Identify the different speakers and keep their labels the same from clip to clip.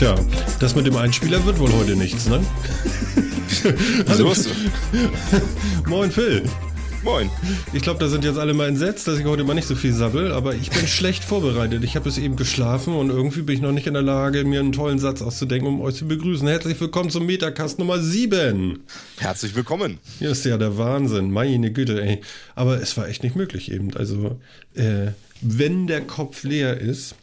Speaker 1: Tja, das mit dem Einspieler wird wohl heute nichts, ne?
Speaker 2: Hallo.
Speaker 1: Moin Phil.
Speaker 2: Moin.
Speaker 1: Ich glaube, da sind jetzt alle mal entsetzt, dass ich heute mal nicht so viel sabbel, aber ich bin schlecht vorbereitet. Ich habe bis eben geschlafen und irgendwie bin ich noch nicht in der Lage, mir einen tollen Satz auszudenken, um euch zu begrüßen. Herzlich willkommen zum Metacast Nummer 7.
Speaker 2: Herzlich willkommen.
Speaker 1: Hier ist ja der Wahnsinn. Meine Güte, ey. Aber es war echt nicht möglich eben. Also, äh, wenn der Kopf leer ist,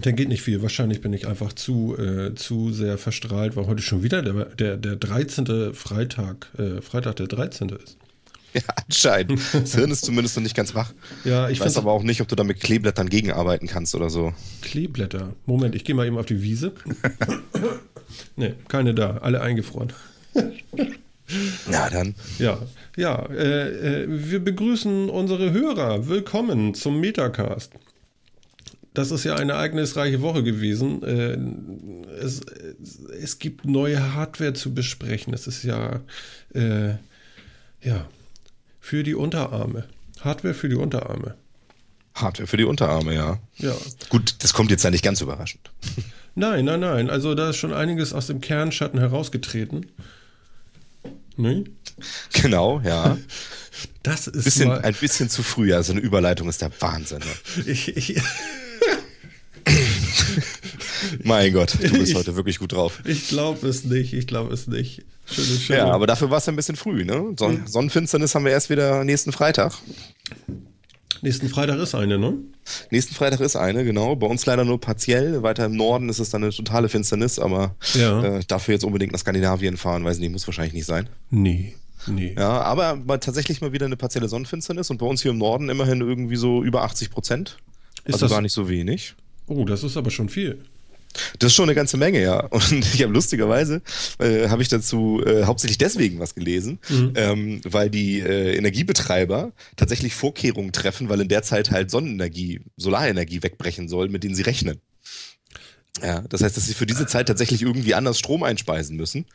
Speaker 1: dann geht nicht viel. Wahrscheinlich bin ich einfach zu, äh, zu sehr verstrahlt, weil heute schon wieder der, der, der 13. Freitag, äh, Freitag der 13. ist.
Speaker 2: Ja, anscheinend. Das Hirn ist zumindest noch nicht ganz wach.
Speaker 1: Ja, ich
Speaker 2: weiß aber auch nicht, ob du da mit Kleeblättern gegenarbeiten kannst oder so.
Speaker 1: Kleeblätter. Moment, ich gehe mal eben auf die Wiese. ne, keine da, alle eingefroren.
Speaker 2: Na dann.
Speaker 1: Ja, ja, äh, äh, wir begrüßen unsere Hörer. Willkommen zum Metacast. Das ist ja eine ereignisreiche Woche gewesen. Äh, es, es gibt neue Hardware zu besprechen. Es ist ja, äh, ja, für die Unterarme. Hardware für die Unterarme.
Speaker 2: Hardware für die Unterarme, ja.
Speaker 1: Ja.
Speaker 2: Gut, das kommt jetzt ja nicht ganz überraschend.
Speaker 1: Nein, nein, nein. Also da ist schon einiges aus dem Kernschatten herausgetreten. Ne?
Speaker 2: Genau, ja.
Speaker 1: Das ist
Speaker 2: Bisschen,
Speaker 1: mal,
Speaker 2: ein bisschen zu früh. Also eine Überleitung ist der Wahnsinn. Ne?
Speaker 1: ich, ich,
Speaker 2: Mein Gott, du bist
Speaker 1: Ich-
Speaker 2: heute wirklich gut drauf.
Speaker 1: ich glaube es nicht. Ich glaube es nicht. Schöne, schöne.
Speaker 2: Ja, aber dafür war es ein bisschen früh, ne? Son Sonnenfinsternis haben wir erst wieder nächsten Freitag.
Speaker 1: Nächsten Freitag ist eine, ne?
Speaker 2: Nächsten Freitag ist eine, genau. Bei uns leider nur partiell. Weiter im Norden ist es dann eine totale Finsternis, aber
Speaker 1: Ja.
Speaker 2: äh, dafür jetzt unbedingt nach Skandinavien fahren, weiß nicht, muss wahrscheinlich nicht sein.
Speaker 1: Nee. Nee.
Speaker 2: Ja, aber mal tatsächlich mal wieder eine partielle Sonnenfinsternis und bei uns hier im Norden immerhin irgendwie so über 80 Prozent.
Speaker 1: Ist
Speaker 2: Also
Speaker 1: das-
Speaker 2: gar nicht so wenig.
Speaker 1: Oh, das ist aber schon viel.
Speaker 2: Das ist schon eine ganze Menge, ja. Und ich habe lustigerweise, äh, habe ich dazu äh, hauptsächlich deswegen was gelesen, ähm, weil die äh, Energiebetreiber tatsächlich Vorkehrungen treffen, weil in der Zeit halt Sonnenenergie, Solarenergie wegbrechen soll, mit denen sie rechnen. Ja, das heißt, dass sie für diese Zeit tatsächlich irgendwie anders Strom einspeisen müssen.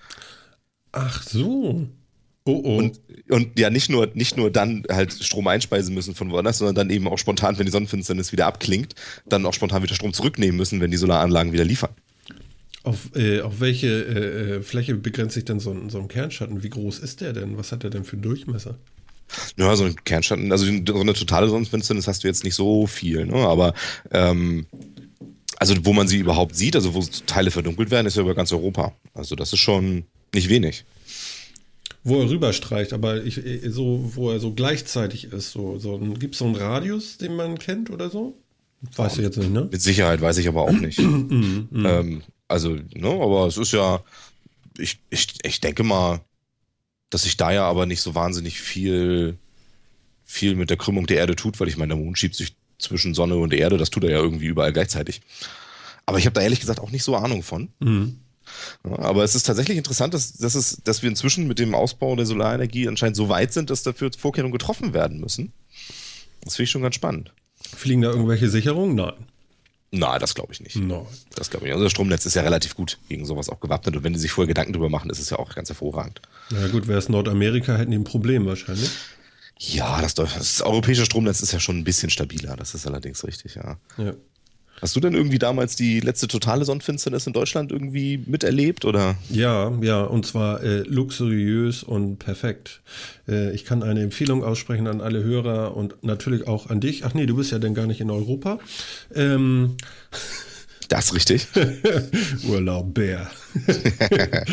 Speaker 1: Ach so. Oh, oh.
Speaker 2: Und, und ja, nicht nur, nicht nur dann halt Strom einspeisen müssen von woanders, sondern dann eben auch spontan, wenn die Sonnenfinsternis wieder abklingt, dann auch spontan wieder Strom zurücknehmen müssen, wenn die Solaranlagen wieder liefern.
Speaker 1: auf, äh, auf welche äh, äh, Fläche begrenzt sich denn so ein, so ein Kernschatten? Wie groß ist der denn? Was hat der denn für einen Durchmesser?
Speaker 2: Ja, so ein Kernschatten, also so eine totale Sonnenfinsternis hast du jetzt nicht so viel, ne? aber ähm, also wo man sie überhaupt sieht, also wo Teile verdunkelt werden, ist ja über ganz Europa. Also das ist schon nicht wenig.
Speaker 1: Wo er rüberstreicht, aber ich, äh, so, wo er so gleichzeitig ist. So, so Gibt es so einen Radius, den man kennt oder so? Weißt du jetzt nicht, ne?
Speaker 2: Mit Sicherheit weiß ich aber auch nicht. ähm, also, ne, aber es ist ja, ich, ich, ich denke mal, dass sich da ja aber nicht so wahnsinnig viel, viel mit der Krümmung der Erde tut, weil ich meine, der Mond schiebt sich zwischen Sonne und Erde, das tut er ja irgendwie überall gleichzeitig. Aber ich habe da ehrlich gesagt auch nicht so Ahnung von.
Speaker 1: Mhm.
Speaker 2: Aber es ist tatsächlich interessant, dass, dass, es, dass wir inzwischen mit dem Ausbau der Solarenergie anscheinend so weit sind, dass dafür Vorkehrungen getroffen werden müssen. Das finde ich schon ganz spannend.
Speaker 1: Fliegen da irgendwelche Sicherungen? Nein.
Speaker 2: Nein, das glaube ich nicht.
Speaker 1: Nein.
Speaker 2: Das glaube ich nicht. Unser Stromnetz ist ja relativ gut gegen sowas auch gewappnet und wenn die sich vorher Gedanken drüber machen, ist es ja auch ganz hervorragend.
Speaker 1: Na gut, wäre es Nordamerika, hätten die ein Problem wahrscheinlich.
Speaker 2: Ja, das, das europäische Stromnetz ist ja schon ein bisschen stabiler, das ist allerdings richtig, ja.
Speaker 1: Ja.
Speaker 2: Hast du denn irgendwie damals die letzte totale Sonnenfinsternis in Deutschland irgendwie miterlebt oder?
Speaker 1: Ja, ja, und zwar äh, luxuriös und perfekt. Äh, ich kann eine Empfehlung aussprechen an alle Hörer und natürlich auch an dich. Ach nee, du bist ja denn gar nicht in Europa. Ähm,
Speaker 2: Das ist richtig.
Speaker 1: Urlaub Bär.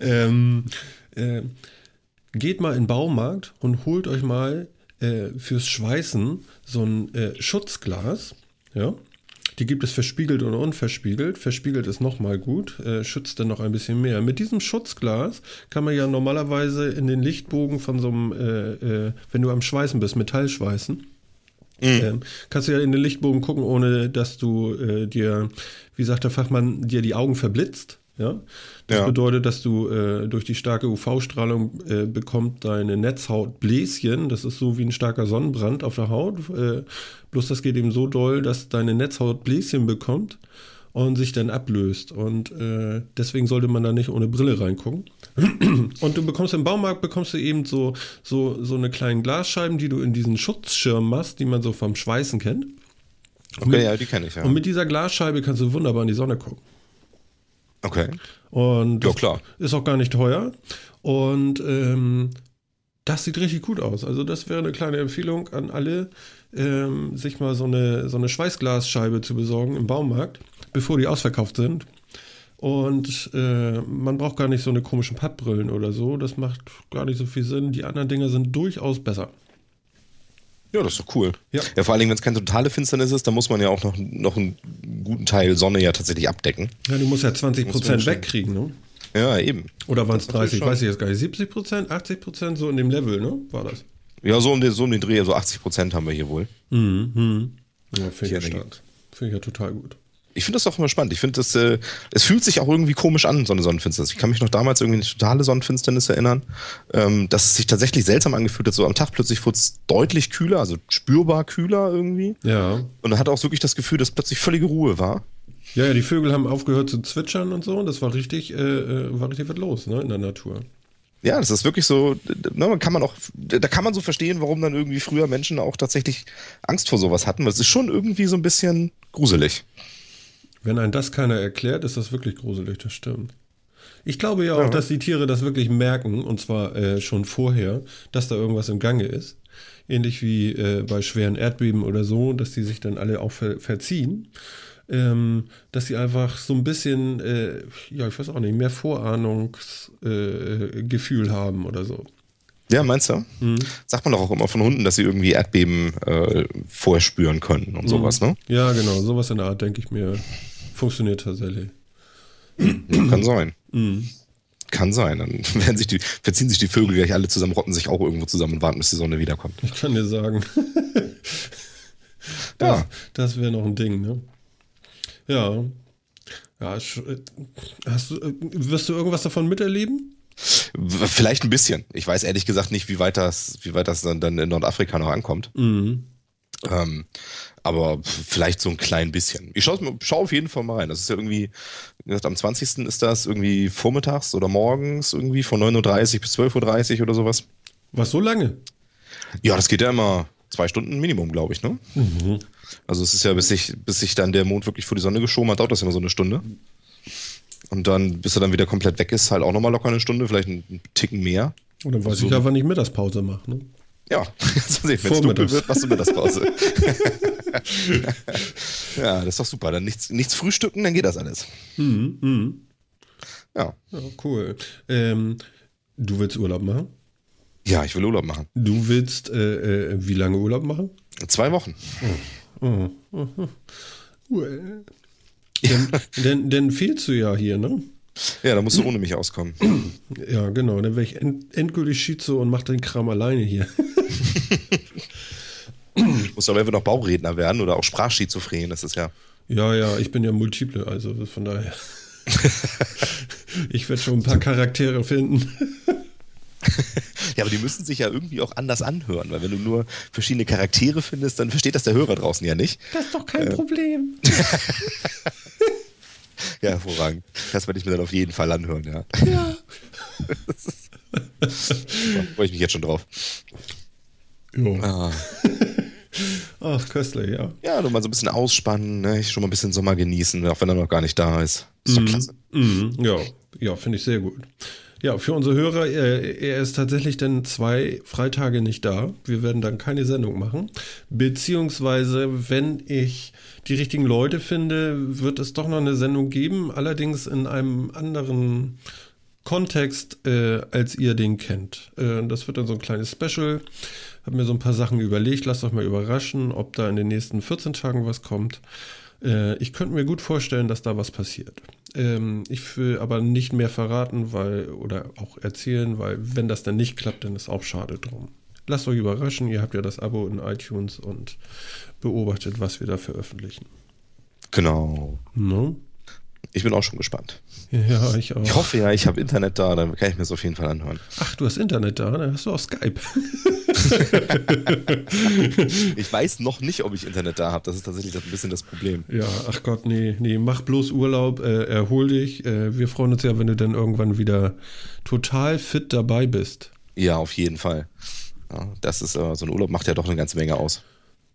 Speaker 1: ähm, äh, geht mal in den Baumarkt und holt euch mal äh, fürs Schweißen so ein äh, Schutzglas. Ja. Die gibt es verspiegelt oder unverspiegelt. Verspiegelt ist nochmal gut, äh, schützt dann noch ein bisschen mehr. Mit diesem Schutzglas kann man ja normalerweise in den Lichtbogen von so einem, äh, äh, wenn du am Schweißen bist, Metallschweißen, ähm, kannst du ja in den Lichtbogen gucken, ohne dass du äh, dir, wie sagt der Fachmann, dir die Augen verblitzt. Ja? Das
Speaker 2: Ja.
Speaker 1: bedeutet, dass du äh, durch die starke UV-Strahlung äh, bekommt deine Netzhaut Bläschen. Das ist so wie ein starker Sonnenbrand auf der Haut. Äh, bloß das geht eben so doll, dass deine Netzhaut Bläschen bekommt und sich dann ablöst. Und äh, deswegen sollte man da nicht ohne Brille reingucken. Und du bekommst im Baumarkt bekommst du eben so, so, so eine kleinen Glasscheiben, die du in diesen Schutzschirm machst, die man so vom Schweißen kennt.
Speaker 2: Okay, ja, die kenne ich ja.
Speaker 1: Und mit dieser Glasscheibe kannst du wunderbar in die Sonne gucken.
Speaker 2: Okay.
Speaker 1: Und
Speaker 2: Ja, klar.
Speaker 1: ist auch gar nicht teuer. Und ähm, das sieht richtig gut aus. Also das wäre eine kleine Empfehlung an alle, ähm, sich mal so eine, so eine Schweißglasscheibe zu besorgen im Baumarkt, bevor die ausverkauft sind. Und äh, man braucht gar nicht so eine komischen Pappbrillen oder so. Das macht gar nicht so viel Sinn. Die anderen Dinger sind durchaus besser.
Speaker 2: Ja, das ist doch cool.
Speaker 1: Ja.
Speaker 2: ja vor allen Dingen, wenn es keine totale Finsternis ist, dann muss man ja auch noch, noch einen guten Teil Sonne ja tatsächlich abdecken.
Speaker 1: Ja, du musst ja 20
Speaker 2: Muss man
Speaker 1: Prozent wegkriegen, ne?
Speaker 2: Ja, eben.
Speaker 1: Oder waren es
Speaker 2: Das ist
Speaker 1: 30?
Speaker 2: schon-
Speaker 1: Weiß ich jetzt gar nicht. 70 Prozent, 80 Prozent, so in dem Level, ne? War das?
Speaker 2: Ja, so um den, so um den Dreh, so 80 Prozent haben wir hier wohl.
Speaker 1: Mhm. mhm. Ja, finde ich ja stark. Finde ich ja total gut.
Speaker 2: Ich finde das auch immer spannend. Ich finde das, äh, es fühlt sich auch irgendwie komisch an, so eine Sonnenfinsternis. Ich kann mich noch damals irgendwie an eine totale Sonnenfinsternis erinnern, ähm, dass es sich tatsächlich seltsam angefühlt hat. So am Tag plötzlich wurde es deutlich kühler, also spürbar kühler irgendwie.
Speaker 1: Ja.
Speaker 2: Und man hatte auch wirklich das Gefühl, dass plötzlich völlige Ruhe war.
Speaker 1: Ja, ja, die Vögel haben aufgehört zu zwitschern und so. Und das war richtig, äh, äh, war richtig was los, ne, in der Natur.
Speaker 2: Ja, das ist wirklich so, ne, man kann man auch, da kann man so verstehen, warum dann irgendwie früher Menschen auch tatsächlich Angst vor sowas hatten, weil es ist schon irgendwie so ein bisschen gruselig.
Speaker 1: Wenn ein das keiner erklärt, ist das wirklich gruselig, das stimmt. Ich glaube ja auch,
Speaker 2: Ja.
Speaker 1: dass die Tiere das wirklich merken, und zwar äh, schon vorher, dass da irgendwas im Gange ist. Ähnlich wie äh, bei schweren Erdbeben oder so, dass die sich dann alle auch ver verziehen. Ähm, dass sie einfach so ein bisschen, äh, ja, ich weiß auch nicht, mehr Vorahnungsgefühl äh, haben oder so.
Speaker 2: Ja, meinst du? Sagt man doch auch immer von Hunden, dass sie irgendwie Erdbeben äh, vorher spüren können und sowas, ne?
Speaker 1: Ja, genau, sowas in der Art, denke ich mir, funktioniert tatsächlich.
Speaker 2: Kann sein. Kann sein. Dann sich die, verziehen sich die Vögel gleich alle zusammen, rotten sich auch irgendwo zusammen und warten, bis die Sonne wiederkommt.
Speaker 1: Ich kann dir sagen. das
Speaker 2: Ja.
Speaker 1: das wäre noch ein Ding, ne? Ja. Ja, äh, hast du, äh, wirst du irgendwas davon miterleben?
Speaker 2: Vielleicht ein bisschen. Ich weiß ehrlich gesagt nicht, wie weit das, wie weit das dann, dann in Nordafrika noch ankommt.
Speaker 1: Mhm.
Speaker 2: Ähm, aber vielleicht so ein klein bisschen. Ich schaue schau auf jeden Fall mal rein. Das ist ja irgendwie, wie gesagt, am 20. ist das irgendwie vormittags oder morgens irgendwie von 9.30 Uhr bis 12.30 Uhr oder sowas.
Speaker 1: Was so lange?
Speaker 2: Ja, das geht ja immer zwei Stunden Minimum, glaube ich, ne? Also es ist ja, bis sich, bis sich dann der Mond wirklich vor die Sonne geschoben hat, dauert das immer so eine Stunde. Und dann, bis er dann wieder komplett weg ist, halt auch nochmal locker eine Stunde, vielleicht einen Ticken mehr.
Speaker 1: Und dann weiß
Speaker 2: So.
Speaker 1: ich ja, wann ich Mittagspause mache. Ne?
Speaker 2: Ja, so sehen, wenn es dunkel wird, machst du Mittagspause. ja, das ist doch super. Dann nichts, nichts frühstücken, dann geht das alles.
Speaker 1: Mhm. Mhm.
Speaker 2: Ja.
Speaker 1: Ja, cool. Ähm, du willst Urlaub machen?
Speaker 2: Ja, ich will Urlaub machen.
Speaker 1: Du willst äh, äh, wie lange Urlaub machen?
Speaker 2: Zwei Wochen.
Speaker 1: Oh. mhm. Well. Denn, denn, denn fehlst du ja hier, ne?
Speaker 2: Ja, da musst du ohne mich auskommen.
Speaker 1: Ja, genau. Dann wäre ich end, endgültig Schizo und mach den Kram alleine hier.
Speaker 2: Ich muss aber einfach noch Bauredner werden oder auch Sprachschizophren. Das ist ja.
Speaker 1: Ja, ja, ich bin ja multiple, also von daher. ich werde schon ein paar Charaktere finden.
Speaker 2: Ja, aber die müssen sich ja irgendwie auch anders anhören, weil wenn du nur verschiedene Charaktere findest, dann versteht das der Hörer draußen ja nicht.
Speaker 1: Das ist doch kein Problem.
Speaker 2: Ja, hervorragend. Das werde ich mir dann auf jeden Fall anhören, ja.
Speaker 1: Ja.
Speaker 2: Da freue ich mich jetzt schon drauf.
Speaker 1: Jo.
Speaker 2: Ah.
Speaker 1: Ach, köstlich, ja.
Speaker 2: Ja, nur mal so ein bisschen ausspannen, ne? schon mal ein bisschen Sommer genießen, auch wenn er noch gar nicht da ist. Ist klasse.
Speaker 1: Mhm, ja, ja finde ich sehr gut. Ja, für unsere Hörer, er, er ist tatsächlich dann zwei Freitage nicht da. Wir werden dann keine Sendung machen. Beziehungsweise, wenn ich die richtigen Leute finde, wird es doch noch eine Sendung geben, allerdings in einem anderen Kontext, äh, als ihr den kennt. Äh, das wird dann so ein kleines Special. Hab mir so ein paar Sachen überlegt. Lasst euch mal überraschen, ob da in den nächsten 14 Tagen was kommt. Äh, ich könnte mir gut vorstellen, dass da was passiert. Ähm, ich will aber nicht mehr verraten, weil, oder auch erzählen, weil wenn das dann nicht klappt, dann ist auch schade drum. Lasst euch überraschen, ihr habt ja das Abo in iTunes und beobachtet, was wir da veröffentlichen.
Speaker 2: Genau.
Speaker 1: No?
Speaker 2: Ich bin auch schon gespannt.
Speaker 1: Ja, ich auch.
Speaker 2: Ich hoffe ja, ich habe Internet da, dann kann ich mir das auf jeden Fall anhören.
Speaker 1: Ach, du hast Internet da, dann hast du auch Skype.
Speaker 2: Ich weiß noch nicht, ob ich Internet da habe. Das ist tatsächlich ein bisschen das Problem.
Speaker 1: Ja, ach Gott, nee, nee, mach bloß Urlaub, äh, erhol dich. Äh, wir freuen uns ja, wenn du dann irgendwann wieder total fit dabei bist.
Speaker 2: Ja, auf jeden Fall. Ja, das ist, äh, so ein Urlaub macht ja doch eine ganze Menge aus.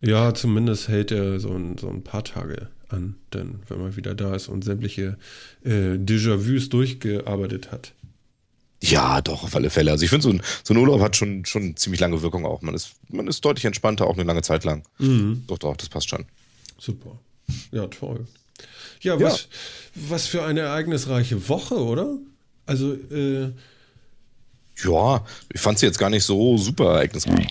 Speaker 1: Ja, zumindest hält er so ein, so ein paar Tage an, denn wenn man wieder da ist und sämtliche äh, Déjà-vus durchgearbeitet hat.
Speaker 2: Ja, doch, auf alle Fälle. Also ich finde, so ein, so ein Urlaub hat schon, schon ziemlich lange Wirkung auch. Man ist, man ist deutlich entspannter, auch eine lange Zeit lang.
Speaker 1: Mhm.
Speaker 2: Doch, doch, das passt schon.
Speaker 1: Super. Ja, toll. Ja, was, ja. was für eine ereignisreiche Woche, oder? Also, äh,
Speaker 2: ja, ich fand sie jetzt gar nicht so super ereignisreich.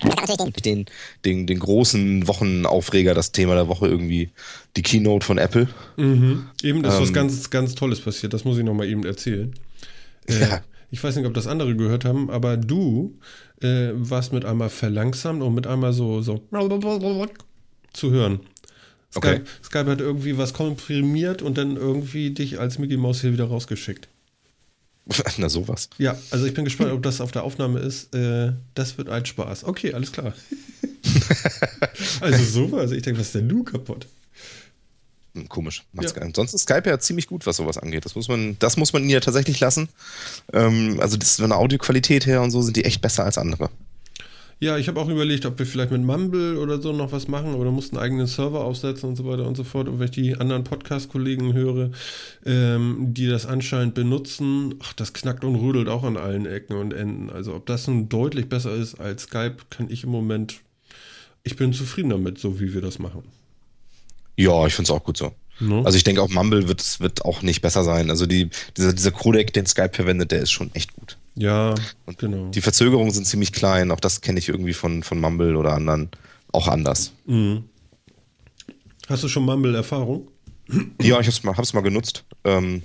Speaker 2: Den, den, den großen Wochenaufreger, das Thema der Woche irgendwie, die Keynote von Apple.
Speaker 1: Mhm. Eben ist ähm, was ganz, ganz Tolles passiert, das muss ich nochmal eben erzählen. Äh, ja. Ich weiß nicht, ob das andere gehört haben, aber du äh, warst mit einmal verlangsamt und mit einmal so, so zu hören. Skype, okay. Skype hat irgendwie was komprimiert und dann irgendwie dich als Mickey Mouse hier wieder rausgeschickt.
Speaker 2: Na, sowas.
Speaker 1: Ja, also ich bin gespannt, ob das auf der Aufnahme ist. Äh, das wird ein Spaß. Okay, alles klar. also sowas. Ich denke, was ist denn du kaputt?
Speaker 2: Hm, komisch. Macht's ja. Ansonsten ist Skype ja ziemlich gut, was sowas angeht. Das muss man, das muss man ihnen ja tatsächlich lassen. Ähm, also das, von der Audioqualität her und so sind die echt besser als andere.
Speaker 1: Ja, ich habe auch überlegt, ob wir vielleicht mit Mumble oder so noch was machen oder mussten einen eigenen Server aufsetzen und so weiter und so fort. Und wenn ich die anderen Podcast-Kollegen höre, ähm, die das anscheinend benutzen, ach, das knackt und rödelt auch an allen Ecken und Enden. Also ob das nun deutlich besser ist als Skype, kann ich im Moment, ich bin zufrieden damit, so wie wir das machen.
Speaker 2: Ja, ich finde es auch gut so. No. Also ich denke auch Mumble wird, wird auch nicht besser sein. Also die, dieser, dieser Codec, den Skype verwendet, der ist schon echt gut.
Speaker 1: Ja,
Speaker 2: und genau. Die Verzögerungen sind ziemlich klein. Auch das kenne ich irgendwie von, von Mumble oder anderen auch anders.
Speaker 1: Mhm. Hast du schon Mumble-Erfahrung?
Speaker 2: Ja, ich habe es mal, mal genutzt. Ähm,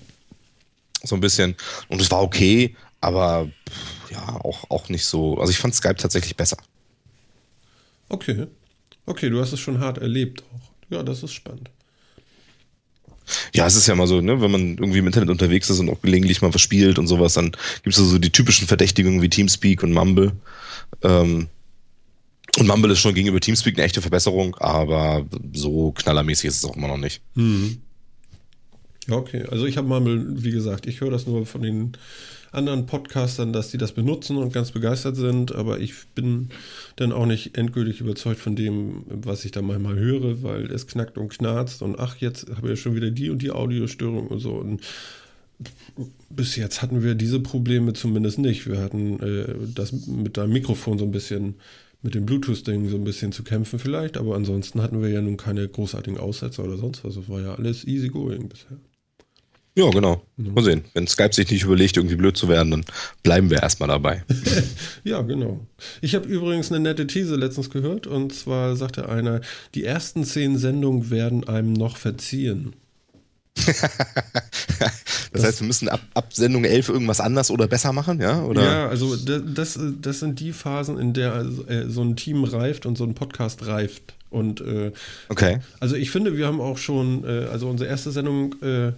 Speaker 2: so ein bisschen. Und es war okay, aber ja, auch, auch nicht so. Also ich fand Skype tatsächlich besser.
Speaker 1: Okay. Okay, du hast es schon hart erlebt auch. Ja, das ist spannend.
Speaker 2: Ja, es ist ja mal so, ne, wenn man irgendwie im Internet unterwegs ist und auch gelegentlich mal was spielt und sowas, dann gibt es so die typischen Verdächtigungen wie Teamspeak und Mumble. Ähm, und Mumble ist schon gegenüber Teamspeak eine echte Verbesserung, aber so knallermäßig ist es auch immer noch nicht.
Speaker 1: Mhm. Ja, okay. Also ich habe Mumble, wie gesagt, ich höre das nur von den anderen Podcastern, dass die das benutzen und ganz begeistert sind, aber ich bin dann auch nicht endgültig überzeugt von dem, was ich da manchmal höre, weil es knackt und knarzt und ach, jetzt haben wir schon wieder die und die Audiostörung und so und bis jetzt hatten wir diese Probleme zumindest nicht. Wir hatten äh, das mit deinem Mikrofon so ein bisschen, mit dem Bluetooth-Ding so ein bisschen zu kämpfen vielleicht, aber ansonsten hatten wir ja nun keine großartigen Aussetzer oder sonst was. Es war ja alles easy going bisher.
Speaker 2: Ja, genau. Mal sehen. Wenn Skype sich nicht überlegt, irgendwie blöd zu werden, dann bleiben wir erstmal dabei.
Speaker 1: ja, genau. Ich habe übrigens eine nette These letztens gehört und zwar sagte einer, die ersten zehn Sendungen werden einem noch verziehen.
Speaker 2: das, das, heißt, wir müssen ab, ab Sendung 11 irgendwas anders oder besser machen, ja? Oder?
Speaker 1: Ja, also das, das sind die Phasen, in der äh, so ein Team reift und so ein Podcast reift. Und äh,
Speaker 2: okay.
Speaker 1: Also ich finde, wir haben auch schon, äh, also unsere erste Sendung äh,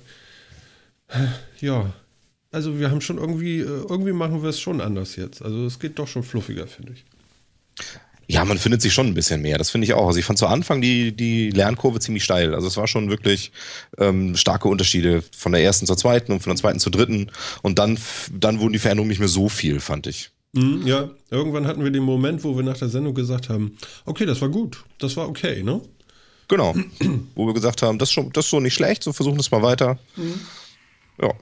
Speaker 1: ja, also wir haben schon irgendwie, äh, irgendwie machen wir es schon anders jetzt. Also es geht doch schon fluffiger, finde ich.
Speaker 2: Ja, man findet sich schon ein bisschen mehr. Das finde ich auch. Also ich fand zu Anfang die, die Lernkurve ziemlich steil. Also es war schon wirklich ähm, starke Unterschiede von der ersten zur zweiten und von der zweiten zur dritten. Und dann, dann wurden die Veränderungen nicht mehr so viel, fand ich.
Speaker 1: Mhm, ja, irgendwann hatten wir den Moment, wo wir nach der Sendung gesagt haben, okay, das war gut, das war okay, ne?
Speaker 2: Genau. wo wir gesagt haben, das ist, schon, das ist so nicht schlecht, so versuchen es mal weiter. Mhm. Ja.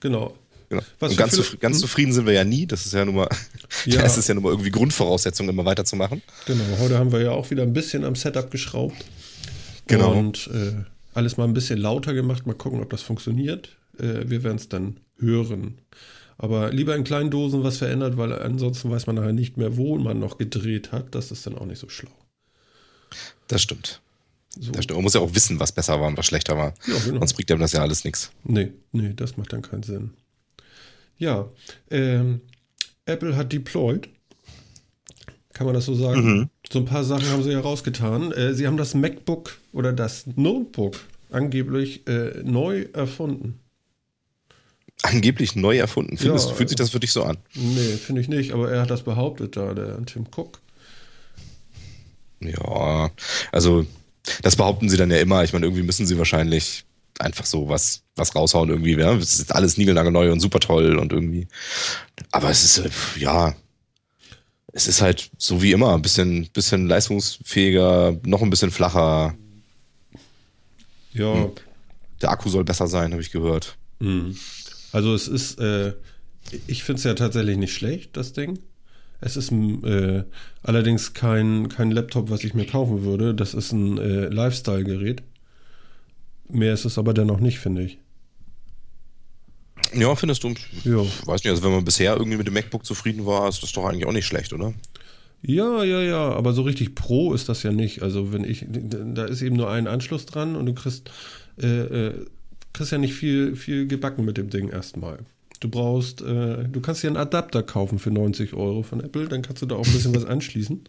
Speaker 1: Genau.
Speaker 2: Genau. Und ganz, zufrieden, ganz hm? zufrieden sind wir ja nie. Das ist ja nun mal, ja. das ist ja nun mal irgendwie Grundvoraussetzung, immer weiterzumachen.
Speaker 1: Genau. Heute haben wir ja auch wieder ein bisschen am Setup geschraubt.
Speaker 2: Genau.
Speaker 1: Und äh, alles mal ein bisschen lauter gemacht. Mal gucken, ob das funktioniert. Äh, wir werden es dann hören. Aber lieber in kleinen Dosen was verändert, weil ansonsten weiß man nachher nicht mehr, wo man noch gedreht hat. Das ist dann auch nicht so schlau.
Speaker 2: Das stimmt. So. Man muss ja auch wissen, was besser war und was schlechter war. Ja, genau. Sonst bringt einem das ja alles nichts.
Speaker 1: Nee, nee, das macht dann keinen Sinn. Ja, ähm, Apple hat deployed. Kann man das so sagen? Mhm. So ein paar Sachen haben sie ja rausgetan. Äh, sie haben das MacBook oder das Notebook angeblich äh, neu erfunden.
Speaker 2: Angeblich neu erfunden. Findest, ja, fühlt sich das für dich so an?
Speaker 1: Nee, finde ich nicht, aber er hat das behauptet da, der Tim Cook.
Speaker 2: Ja, also das behaupten sie dann ja immer. Ich meine, irgendwie müssen sie wahrscheinlich einfach so was, was raushauen irgendwie. Ja? Es ist alles niegelnagelneu und super toll und irgendwie. Aber es ist, äh, ja. es ist halt so wie immer, ein bisschen, bisschen leistungsfähiger, noch ein bisschen flacher.
Speaker 1: Ja. Hm.
Speaker 2: Der Akku soll besser sein, habe ich gehört.
Speaker 1: Mhm. Also es ist, äh, ich finde es ja tatsächlich nicht schlecht, das Ding. Es ist äh, allerdings kein, kein Laptop, was ich mir kaufen würde. Das ist ein äh, Lifestyle-Gerät. Mehr ist es aber dennoch nicht, finde ich.
Speaker 2: Ja, findest du? Ja. Weiß nicht, also wenn man bisher irgendwie mit dem MacBook zufrieden war, ist das doch eigentlich auch nicht schlecht, oder?
Speaker 1: Ja, ja, ja, aber so richtig Pro ist das ja nicht. Also wenn ich, da ist eben nur ein Anschluss dran und du kriegst, äh, äh, kriegst ja nicht viel, viel gebacken mit dem Ding erstmal. Du brauchst, äh, du kannst dir einen Adapter kaufen für 90 Euro von Apple, dann kannst du da auch ein bisschen was anschließen.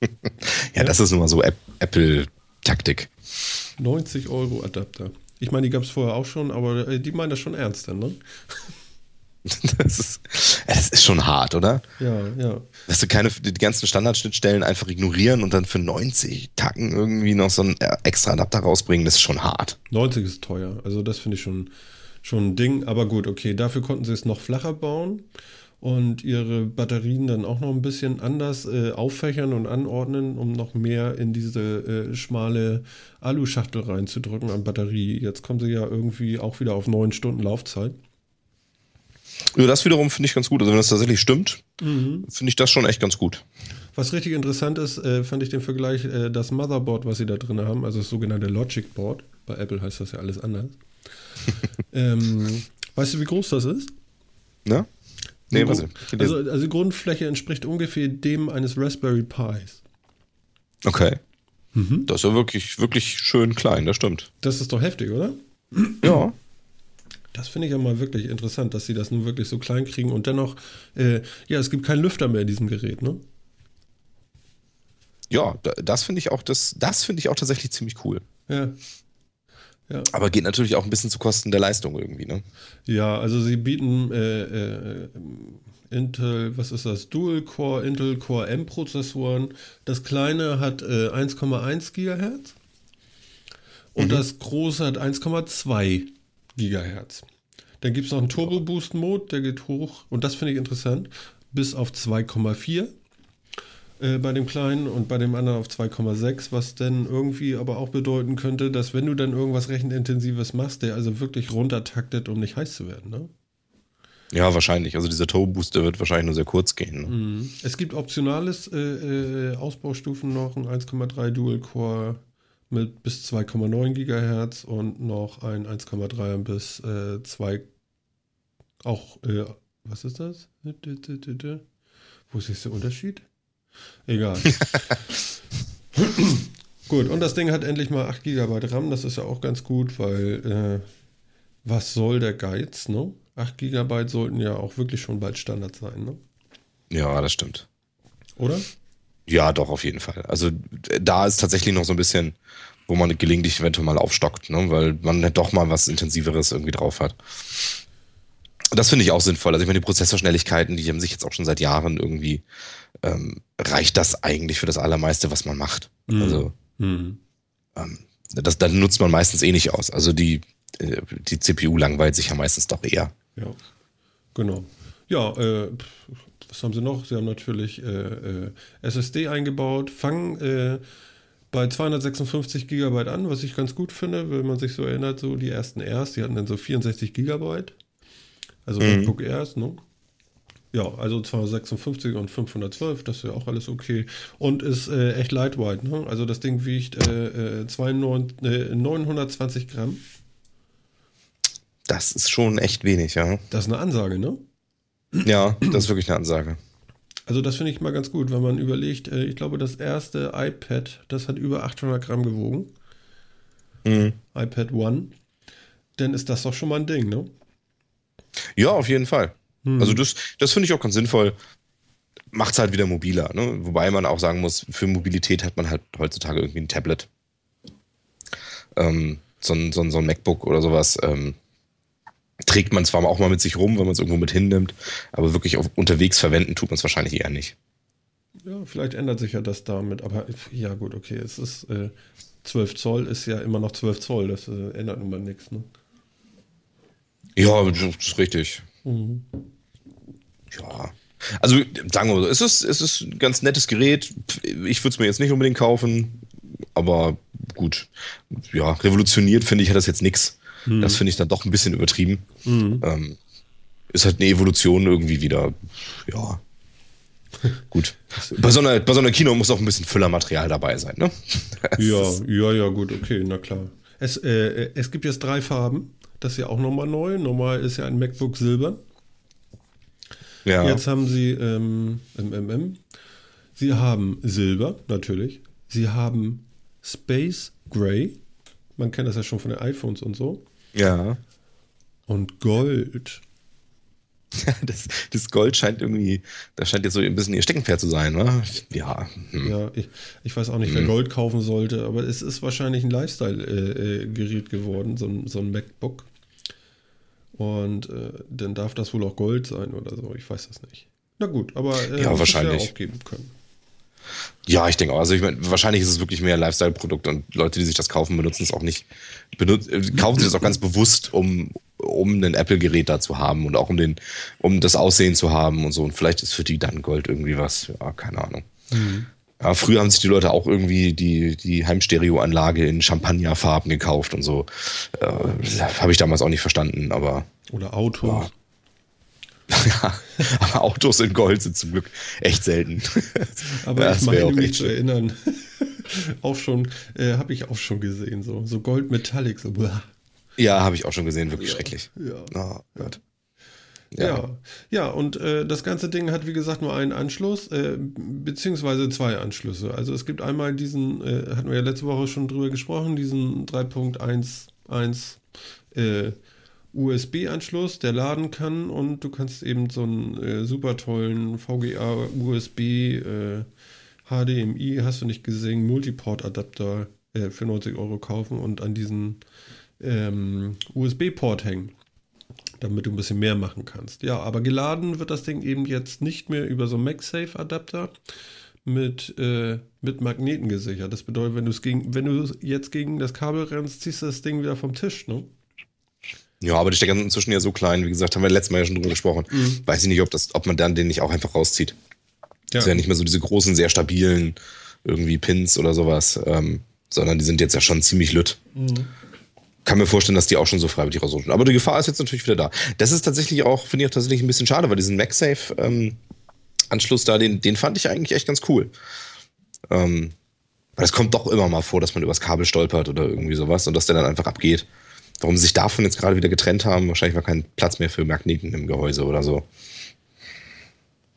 Speaker 2: ja, ja, das ist nun mal so Apple-Taktik.
Speaker 1: 90 Euro Adapter. Ich meine, die gab es vorher auch schon, aber äh, die meinen das schon ernst dann, ne?
Speaker 2: Das ist, das ist schon hart, oder?
Speaker 1: Ja, ja.
Speaker 2: Dass du keine, die ganzen Standardschnittstellen einfach ignorieren und dann für 90 Tacken irgendwie noch so einen äh, extra Adapter rausbringen, das ist schon hart.
Speaker 1: 90 ist teuer. Also das finde ich schon, schon ein Ding. Aber gut, okay, dafür konnten sie es noch flacher bauen und ihre Batterien dann auch noch ein bisschen anders äh, auffächern und anordnen, um noch mehr in diese äh, schmale Aluschachtel reinzudrücken an Batterie. Jetzt kommen sie ja irgendwie auch wieder auf neun Stunden Laufzeit.
Speaker 2: Ja, das wiederum finde ich ganz gut. Also wenn das tatsächlich stimmt, mhm. finde ich das schon echt ganz gut.
Speaker 1: Was richtig interessant ist, äh, fand ich den Vergleich, äh, das Motherboard, was sie da drin haben, also das sogenannte Logic Board. Bei Apple heißt das ja alles anders. ähm, weißt du, wie groß das ist?
Speaker 2: Ja. Nee,
Speaker 1: was also, also die Grundfläche entspricht ungefähr dem eines Raspberry Pis.
Speaker 2: Okay. Mhm. Das ist ja wirklich, wirklich schön klein, das stimmt.
Speaker 1: Das ist doch heftig, oder?
Speaker 2: Ja.
Speaker 1: Das finde ich ja mal wirklich interessant, dass sie das nun wirklich so klein kriegen und dennoch, äh, ja, es gibt keinen Lüfter mehr in diesem Gerät, ne?
Speaker 2: Ja, das finde ich auch, das, das finde ich auch tatsächlich ziemlich cool.
Speaker 1: Ja.
Speaker 2: Ja. Aber geht natürlich auch ein bisschen zu Kosten der Leistung irgendwie, ne?
Speaker 1: Ja, also sie bieten äh, äh, Intel, was ist das? Dual-Core, Intel Core M-Prozessoren. Das kleine hat äh, 1,1 Gigahertz und mhm. das große hat 1,2 Gigahertz. Dann gibt es noch einen Turbo Boost Mode, der geht hoch und das finde ich interessant, bis auf 2,4 äh, bei dem kleinen und bei dem anderen auf 2,6, was dann irgendwie aber auch bedeuten könnte, dass wenn du dann irgendwas rechenintensives machst, der also wirklich runtertaktet, um nicht heiß zu werden, ne?
Speaker 2: Ja, wahrscheinlich. Also dieser Turbo-Booster wird wahrscheinlich nur sehr kurz gehen. Ne?
Speaker 1: Mhm. Es gibt optionales äh, äh, Ausbaustufen noch, ein 1,3 Dual-Core mit bis 2,9 Gigahertz und noch ein 1,3 bis äh, 2 auch, äh, was ist das? Wo ist jetzt der Unterschied? Egal. gut, und das Ding hat endlich mal 8 GB RAM, das ist ja auch ganz gut, weil äh, was soll der Geiz, ne? 8 GB sollten ja auch wirklich schon bald Standard sein, ne?
Speaker 2: Ja, das stimmt.
Speaker 1: Oder?
Speaker 2: Ja, doch, auf jeden Fall. Also da ist tatsächlich noch so ein bisschen, wo man gelegentlich eventuell mal aufstockt, ne? weil man doch mal was Intensiveres irgendwie drauf hat. Das finde ich auch sinnvoll. Also ich meine, die Prozessorschnelligkeiten, die haben sich jetzt auch schon seit Jahren irgendwie, ähm, reicht das eigentlich für das Allermeiste, was man macht. Mhm. Also mhm. Ähm, das, dann nutzt man meistens eh nicht aus. Also die, äh, die CPU langweilt sich ja meistens doch eher.
Speaker 1: Ja, genau. Ja, äh, was haben sie noch? Sie haben natürlich äh, äh SSD eingebaut, fangen äh, bei 256 Gigabyte an, was ich ganz gut finde, wenn man sich so erinnert, so die ersten Airs, die hatten dann so 64 Gigabyte. Also mhm. MacBook Airs, ne? Ja, also 256 und 512, das ist ja auch alles okay. Und ist äh, echt lightweight, ne? Also das Ding wiegt äh, 92, äh, 920 äh, Gramm.
Speaker 2: Das ist schon echt wenig, ja.
Speaker 1: Das ist eine Ansage, ne?
Speaker 2: Ja, das ist wirklich eine Ansage.
Speaker 1: Also das finde ich mal ganz gut, wenn man überlegt, äh, ich glaube, das erste iPad, das hat über 800 Gramm gewogen. Mhm. iPad One. Dann ist das doch schon mal ein Ding, ne?
Speaker 2: Ja, auf jeden Fall. Hm. Also das, das finde ich auch ganz sinnvoll. Macht es halt wieder mobiler. Ne? Wobei man auch sagen muss, für Mobilität hat man halt heutzutage irgendwie ein Tablet. Ähm, so, ein, so, ein, so ein MacBook oder sowas. Ähm, trägt man zwar auch mal mit sich rum, wenn man es irgendwo mit hinnimmt, aber wirklich auf, unterwegs verwenden tut man es wahrscheinlich eher nicht.
Speaker 1: Ja, vielleicht ändert sich ja das damit, aber ja gut, okay, es ist äh, 12 Zoll ist ja immer noch 12 Zoll, das äh, ändert nun mal nichts. Ne?
Speaker 2: Ja, das ist richtig. Mhm. Ja. Also sagen wir mal so, es ist, es ist ein ganz nettes Gerät. Ich würde es mir jetzt nicht unbedingt kaufen, aber gut. Ja, revolutioniert finde ich hat das jetzt nichts. Mhm. Das finde ich dann doch ein bisschen übertrieben. Mhm. Ähm, ist halt eine Evolution irgendwie wieder. Ja. Gut. Bei so, einer, bei so einer Kino muss auch ein bisschen Füllermaterial dabei sein, ne?
Speaker 1: ja, ja, ja, gut, okay, na klar. Es, äh, es gibt jetzt drei Farben. Das ist ja auch nochmal neu. Normal ist ja ein MacBook silbern. Ja. Jetzt haben sie ähm, MMM. Sie haben Silber, natürlich. Sie haben Space Gray. Man kennt das ja schon von den iPhones und so.
Speaker 2: Ja.
Speaker 1: Und Gold.
Speaker 2: das, das Gold scheint irgendwie, das scheint jetzt so ein bisschen ihr Steckenpferd zu sein, ne? Ja.
Speaker 1: Hm. Ja, ich, ich, weiß auch nicht, wer hm. Gold kaufen sollte, aber es ist wahrscheinlich ein Lifestyle-Gerät äh, geworden, so so ein MacBook. Und äh, dann darf das wohl auch Gold sein oder so, ich weiß das nicht. Na gut, aber
Speaker 2: äh, ja, wahrscheinlich.
Speaker 1: Ja auch geben können.
Speaker 2: Ja, ich denke auch. Also ich meine, wahrscheinlich ist es wirklich mehr ein Lifestyle-Produkt und Leute, die sich das kaufen, benutzen es auch nicht. Benut äh, kaufen sie das auch ganz bewusst, um, um ein Apple-Gerät da zu haben und auch um den, um das Aussehen zu haben und so. Und vielleicht ist für die dann Gold irgendwie was. Ja, keine Ahnung. Mhm. Ja, früher haben sich die Leute auch irgendwie die, die Heimstereoanlage in Champagnerfarben gekauft und so. Äh, Habe ich damals auch nicht verstanden, aber.
Speaker 1: Oder Autos. Ja.
Speaker 2: Ja, aber Autos in Gold sind zum Glück echt selten.
Speaker 1: Aber ja, ich meine mich zu erinnern, auch schon, äh, habe ich auch schon gesehen, so, so Gold Metallic, so.
Speaker 2: Ja, habe ich auch schon gesehen, wirklich ja. schrecklich.
Speaker 1: Ja. Oh, Gott. Ja. ja, ja, und äh, das ganze Ding hat wie gesagt nur einen Anschluss, äh, beziehungsweise zwei Anschlüsse. Also es gibt einmal diesen, äh, hatten wir ja letzte Woche schon drüber gesprochen, diesen 3.11 äh, USB-Anschluss, der laden kann und du kannst eben so einen äh, super tollen VGA USB äh, HDMI, hast du nicht gesehen, Multiport-Adapter äh, für 90 Euro kaufen und an diesen ähm, USB-Port hängen, damit du ein bisschen mehr machen kannst. Ja, aber geladen wird das Ding eben jetzt nicht mehr über so einen MagSafe-Adapter mit, äh, mit Magneten gesichert. Das bedeutet, wenn, gegen, wenn du jetzt gegen das Kabel rennst, ziehst du das Ding wieder vom Tisch, ne?
Speaker 2: Ja, aber die Stecker sind inzwischen ja so klein, wie gesagt, haben wir letztes Mal ja schon drüber gesprochen. Mhm. Weiß ich nicht, ob, das, ob man dann den nicht auch einfach rauszieht. Ja. Das ist ja nicht mehr so diese großen, sehr stabilen irgendwie Pins oder sowas, ähm, sondern die sind jetzt ja schon ziemlich lütt. Mhm. Kann mir vorstellen, dass die auch schon so freiwillig rausrutschen. Aber die Gefahr ist jetzt natürlich wieder da. Das ist tatsächlich auch, finde ich auch tatsächlich ein bisschen schade, weil diesen MagSafe-Anschluss ähm, da, den, den fand ich eigentlich echt ganz cool. Ähm, weil es kommt doch immer mal vor, dass man übers Kabel stolpert oder irgendwie sowas und dass der dann einfach abgeht. Warum sie sich davon jetzt gerade wieder getrennt haben, wahrscheinlich war kein Platz mehr für Magneten im Gehäuse oder so.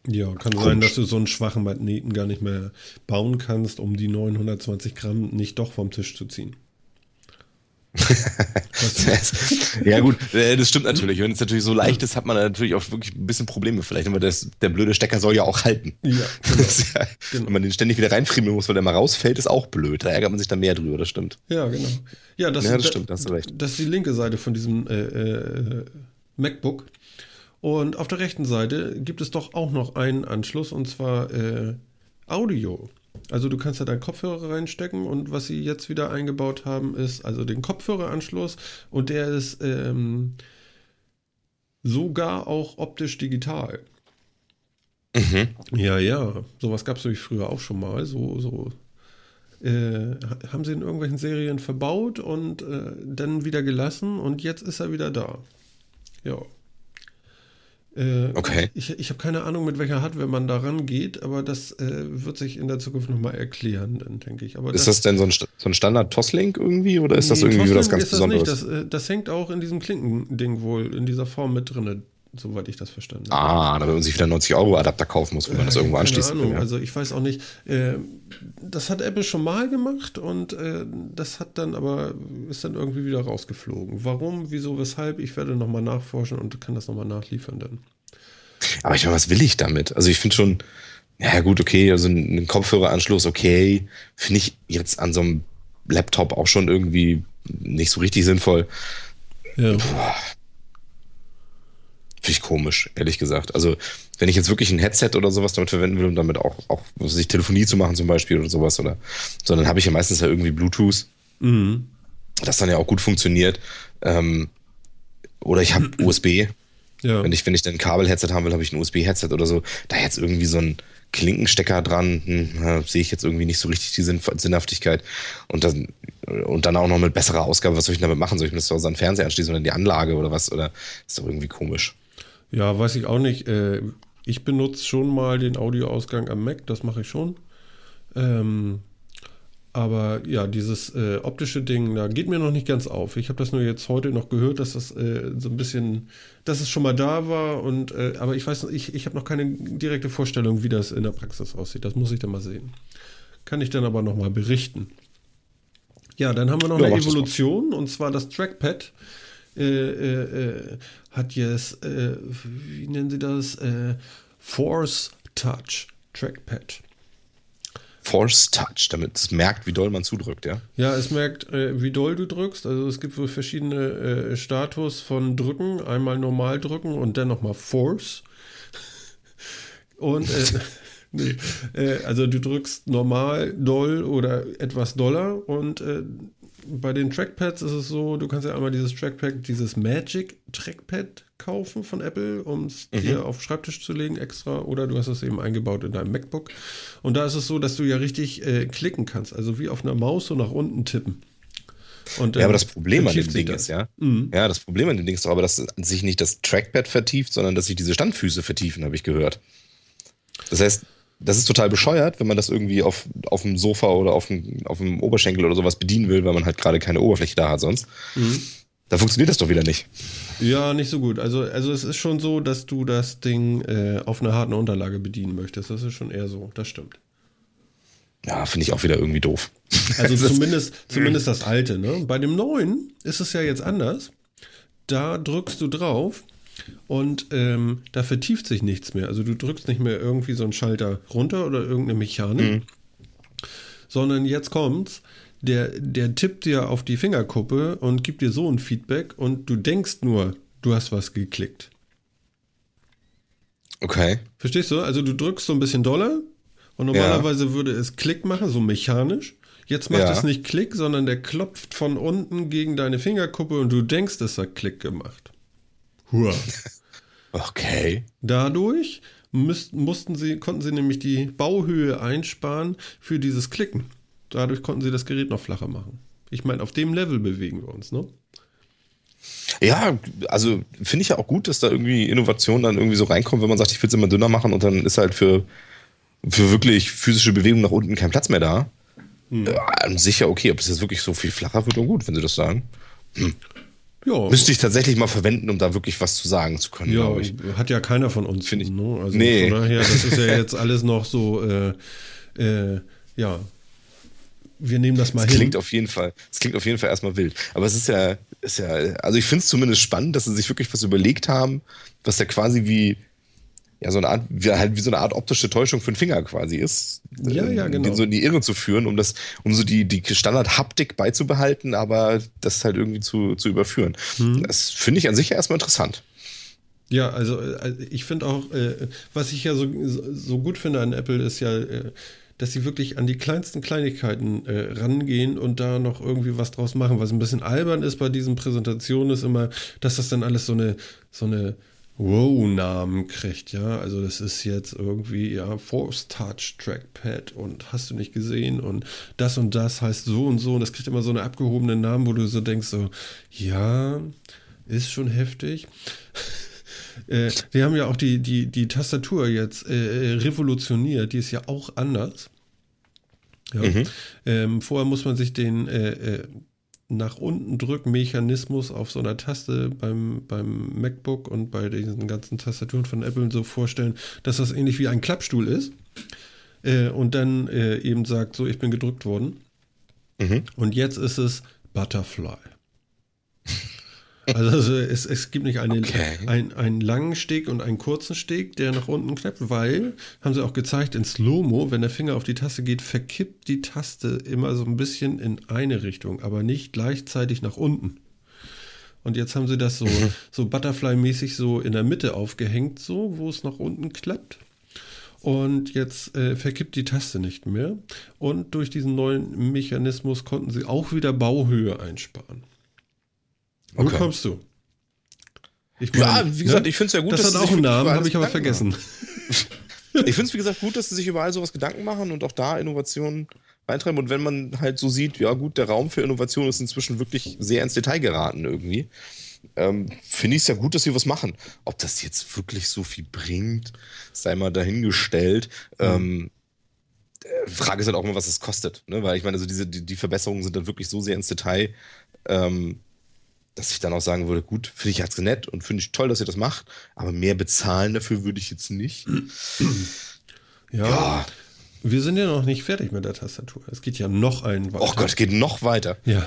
Speaker 1: Ja, kann Komisch. sein, dass du so einen schwachen Magneten gar nicht mehr bauen kannst, um die 920 Gramm nicht doch vom Tisch zu ziehen.
Speaker 2: ja gut, äh, das stimmt natürlich. Wenn es natürlich so leicht ist, hat man natürlich auch wirklich ein bisschen Probleme vielleicht. Aber das, der blöde Stecker soll ja auch halten. Ja, genau. ja genau. Wenn man den ständig wieder reinfriemeln muss, weil der mal rausfällt, ist auch blöd. Da ärgert man sich dann mehr drüber, das stimmt.
Speaker 1: Ja, genau. Ja, das,
Speaker 2: ja, das stimmt, da hast du recht.
Speaker 1: Das ist die linke Seite von diesem äh, äh, MacBook. Und auf der rechten Seite gibt es doch auch noch einen Anschluss und zwar äh, Audio. Also du kannst da deinen Kopfhörer reinstecken und was sie jetzt wieder eingebaut haben, ist also den Kopfhöreranschluss und der ist ähm, sogar auch optisch digital. Mhm. Ja, ja, sowas gab es nämlich früher auch schon mal. So, so äh, haben sie in irgendwelchen Serien verbaut und äh, dann wieder gelassen und jetzt ist er wieder da. Ja. Äh,
Speaker 2: okay.
Speaker 1: Ich, ich habe keine Ahnung, mit welcher Hardware man da rangeht, aber das äh, wird sich in der Zukunft nochmal erklären, dann denke ich. Aber
Speaker 2: ist das, das denn so ein, so ein Standard-Toslink irgendwie oder ist nee, das irgendwie was ganz
Speaker 1: ist
Speaker 2: Besonderes?
Speaker 1: Das, das, äh, das, hängt auch in diesem Klinkending wohl, in dieser Form mit drin, soweit ich das verstanden
Speaker 2: habe. Ah, damit man sich wieder 90 Euro Adapter kaufen muss, wenn man das irgendwo keine anschließt.
Speaker 1: Ahnung. Ja. Also ich weiß auch nicht. Äh, das hat Apple schon mal gemacht und äh, das hat dann aber, ist dann irgendwie wieder rausgeflogen. Warum, wieso, weshalb? Ich werde nochmal nachforschen und kann das nochmal nachliefern dann.
Speaker 2: Aber ich meine, was will ich damit? Also ich finde schon, ja gut, okay, also ein Kopfhöreranschluss, okay, finde ich jetzt an so einem Laptop auch schon irgendwie nicht so richtig sinnvoll. Ja. Finde ich komisch, ehrlich gesagt. Also, wenn ich jetzt wirklich ein Headset oder sowas damit verwenden will, um damit auch, auch was ich, Telefonie zu machen zum Beispiel oder sowas, oder, sondern habe ich ja meistens ja irgendwie Bluetooth, mhm. das dann ja auch gut funktioniert. Ähm, oder ich habe USB, Ja. Wenn ich, wenn ich dann ein Kabel-Headset haben will, habe ich ein USB-Headset oder so. Da jetzt irgendwie so ein Klinkenstecker dran, hm, sehe ich jetzt irgendwie nicht so richtig die Sinn Sinnhaftigkeit. Und dann, und dann auch noch mit besserer Ausgabe, was soll ich damit machen? Soll ich mir das so an den Fernseher anschließen oder in die Anlage oder was? Oder ist doch irgendwie komisch.
Speaker 1: Ja, weiß ich auch nicht. Äh, ich benutze schon mal den Audioausgang am Mac, das mache ich schon. Ähm, aber ja, dieses äh, optische Ding, da geht mir noch nicht ganz auf. Ich habe das nur jetzt heute noch gehört, dass das äh, so ein bisschen, dass es schon mal da war. Und äh, aber ich weiß, ich, ich habe noch keine direkte Vorstellung, wie das in der Praxis aussieht. Das muss ich dann mal sehen. Kann ich dann aber noch mal berichten. Ja, dann haben wir noch ja, eine Evolution und zwar das Trackpad. Äh, äh, äh, hat jetzt, wie nennen sie das? Force Touch Trackpad.
Speaker 2: Force Touch, damit es merkt, wie doll man zudrückt, ja?
Speaker 1: Ja, es merkt, äh, wie doll du drückst. Also es gibt wohl verschiedene äh, Status von Drücken. Einmal normal drücken und dann nochmal Force. und äh, nee, äh, also du drückst normal, doll oder etwas doller und äh, bei den Trackpads ist es so, du kannst ja einmal dieses Trackpad, dieses Magic Trackpad kaufen von Apple, um es mhm. dir auf den Schreibtisch zu legen extra, oder du hast es eben eingebaut in deinem MacBook. Und da ist es so, dass du ja richtig äh, klicken kannst, also wie auf einer Maus so nach unten tippen.
Speaker 2: Und, ja, aber das Problem an dem Ding das. ist, ja. Mhm. Ja, das Problem an dem Ding ist doch aber, dass sich nicht das Trackpad vertieft, sondern dass sich diese Standfüße vertiefen, habe ich gehört. Das heißt, das ist total bescheuert, wenn man das irgendwie auf, auf dem Sofa oder auf dem, auf dem Oberschenkel oder sowas bedienen will, weil man halt gerade keine Oberfläche da hat sonst. Mhm. Da funktioniert das doch wieder nicht.
Speaker 1: Ja, nicht so gut. Also, also es ist schon so, dass du das Ding äh, auf einer harten Unterlage bedienen möchtest. Das ist schon eher so, das stimmt.
Speaker 2: Ja, finde ich auch wieder irgendwie doof.
Speaker 1: Also zumindest, zumindest das alte, ne? Bei dem neuen ist es ja jetzt anders. Da drückst du drauf und ähm, da vertieft sich nichts mehr. Also du drückst nicht mehr irgendwie so einen Schalter runter oder irgendeine Mechanik, mhm. sondern jetzt kommt's. Der, der tippt dir auf die Fingerkuppe und gibt dir so ein Feedback und du denkst nur, du hast was geklickt.
Speaker 2: Okay.
Speaker 1: Verstehst du? Also du drückst so ein bisschen doller und normalerweise ja. würde es Klick machen, so mechanisch. Jetzt macht ja. es nicht Klick, sondern der klopft von unten gegen deine Fingerkuppe und du denkst, es hat Klick gemacht.
Speaker 2: Hua. Okay.
Speaker 1: Dadurch müsst, mussten sie, konnten sie nämlich die Bauhöhe einsparen für dieses Klicken. Dadurch konnten sie das Gerät noch flacher machen. Ich meine, auf dem Level bewegen wir uns, ne?
Speaker 2: Ja, also finde ich ja auch gut, dass da irgendwie Innovation dann irgendwie so reinkommt, wenn man sagt, ich will es immer dünner machen und dann ist halt für, für wirklich physische Bewegung nach unten kein Platz mehr da. Hm. Ja, sicher, okay, ob es jetzt wirklich so viel flacher wird und gut, wenn sie das sagen. Hm. Ja. Müsste ich tatsächlich mal verwenden, um da wirklich was zu sagen zu können.
Speaker 1: Ja, hat ja keiner von uns.
Speaker 2: Finde ich.
Speaker 1: Ne?
Speaker 2: Also nee.
Speaker 1: Von daher, das ist ja jetzt alles noch so, äh, äh, ja. Wir nehmen das mal
Speaker 2: das
Speaker 1: hin.
Speaker 2: Klingt auf jeden Fall, es klingt auf jeden Fall erstmal wild. Aber es ist ja, ist ja, also ich finde es zumindest spannend, dass sie sich wirklich was überlegt haben, was ja quasi wie, ja, so eine Art, wie, halt wie so eine Art optische Täuschung für den Finger quasi ist.
Speaker 1: Ja, ja, genau.
Speaker 2: Den so in die Irre zu führen, um das, um so die, die Standard-Haptik beizubehalten, aber das halt irgendwie zu, zu überführen. Mhm. Das finde ich an sich ja erstmal interessant.
Speaker 1: Ja, also äh, ich finde auch, äh, was ich ja so, so gut finde an Apple ist ja, äh, dass sie wirklich an die kleinsten Kleinigkeiten äh, rangehen und da noch irgendwie was draus machen. Was ein bisschen albern ist bei diesen Präsentationen, ist immer, dass das dann alles so eine, so eine Wow-Namen kriegt, ja. Also das ist jetzt irgendwie, ja, Force Touch Trackpad und hast du nicht gesehen und das und das heißt so und so und das kriegt immer so eine abgehobene Namen, wo du so denkst, so, ja, ist schon heftig. äh, die haben ja auch die, die, die Tastatur jetzt äh, revolutioniert, die ist ja auch anders. Ja. Mhm. Ähm, vorher muss man sich den äh, äh nach unten Drückmechanismus auf so einer Taste beim, beim MacBook und bei diesen ganzen Tastaturen von Apple so vorstellen, dass das ähnlich wie ein Klappstuhl ist äh, und dann äh, eben sagt, so, ich bin gedrückt worden. Mhm. Und jetzt ist es Butterfly. Also es, es gibt nicht eine, okay. ein, einen langen Steg und einen kurzen Steg, der nach unten knappt, weil, haben sie auch gezeigt, in Slow-Mo, wenn der Finger auf die Taste geht, verkippt die Taste immer so ein bisschen in eine Richtung, aber nicht gleichzeitig nach unten. Und jetzt haben sie das so, mhm. so Butterfly-mäßig so in der Mitte aufgehängt, so, wo es nach unten klappt. Und jetzt äh, verkippt die Taste nicht mehr. Und durch diesen neuen Mechanismus konnten sie auch wieder Bauhöhe einsparen. Wo okay. kommst du?
Speaker 2: Ich mein, ja, wie gesagt, ne? ich finde es ja gut,
Speaker 1: das
Speaker 2: dass
Speaker 1: hat auch einen Namen, habe ich aber vergessen.
Speaker 2: ich finde es, wie gesagt, gut, dass sie sich überall sowas Gedanken machen und auch da Innovationen reintreiben. Und wenn man halt so sieht, ja gut, der Raum für Innovation ist inzwischen wirklich sehr ins Detail geraten irgendwie. Ähm, finde ich es ja gut, dass sie was machen. Ob das jetzt wirklich so viel bringt, sei mal dahingestellt. Mhm. Ähm, äh, Frage ist halt auch immer, was es kostet. Ne? Weil ich meine, also diese, die, die, Verbesserungen sind dann wirklich so sehr ins Detail, ähm, dass ich dann auch sagen würde, gut, finde ich jetzt nett und finde ich toll, dass ihr das macht, aber mehr bezahlen dafür würde ich jetzt nicht.
Speaker 1: ja. ja. Wir sind ja noch nicht fertig mit der Tastatur. Es geht ja noch einen
Speaker 2: weiter. Oh Gott, es geht noch weiter.
Speaker 1: Ja.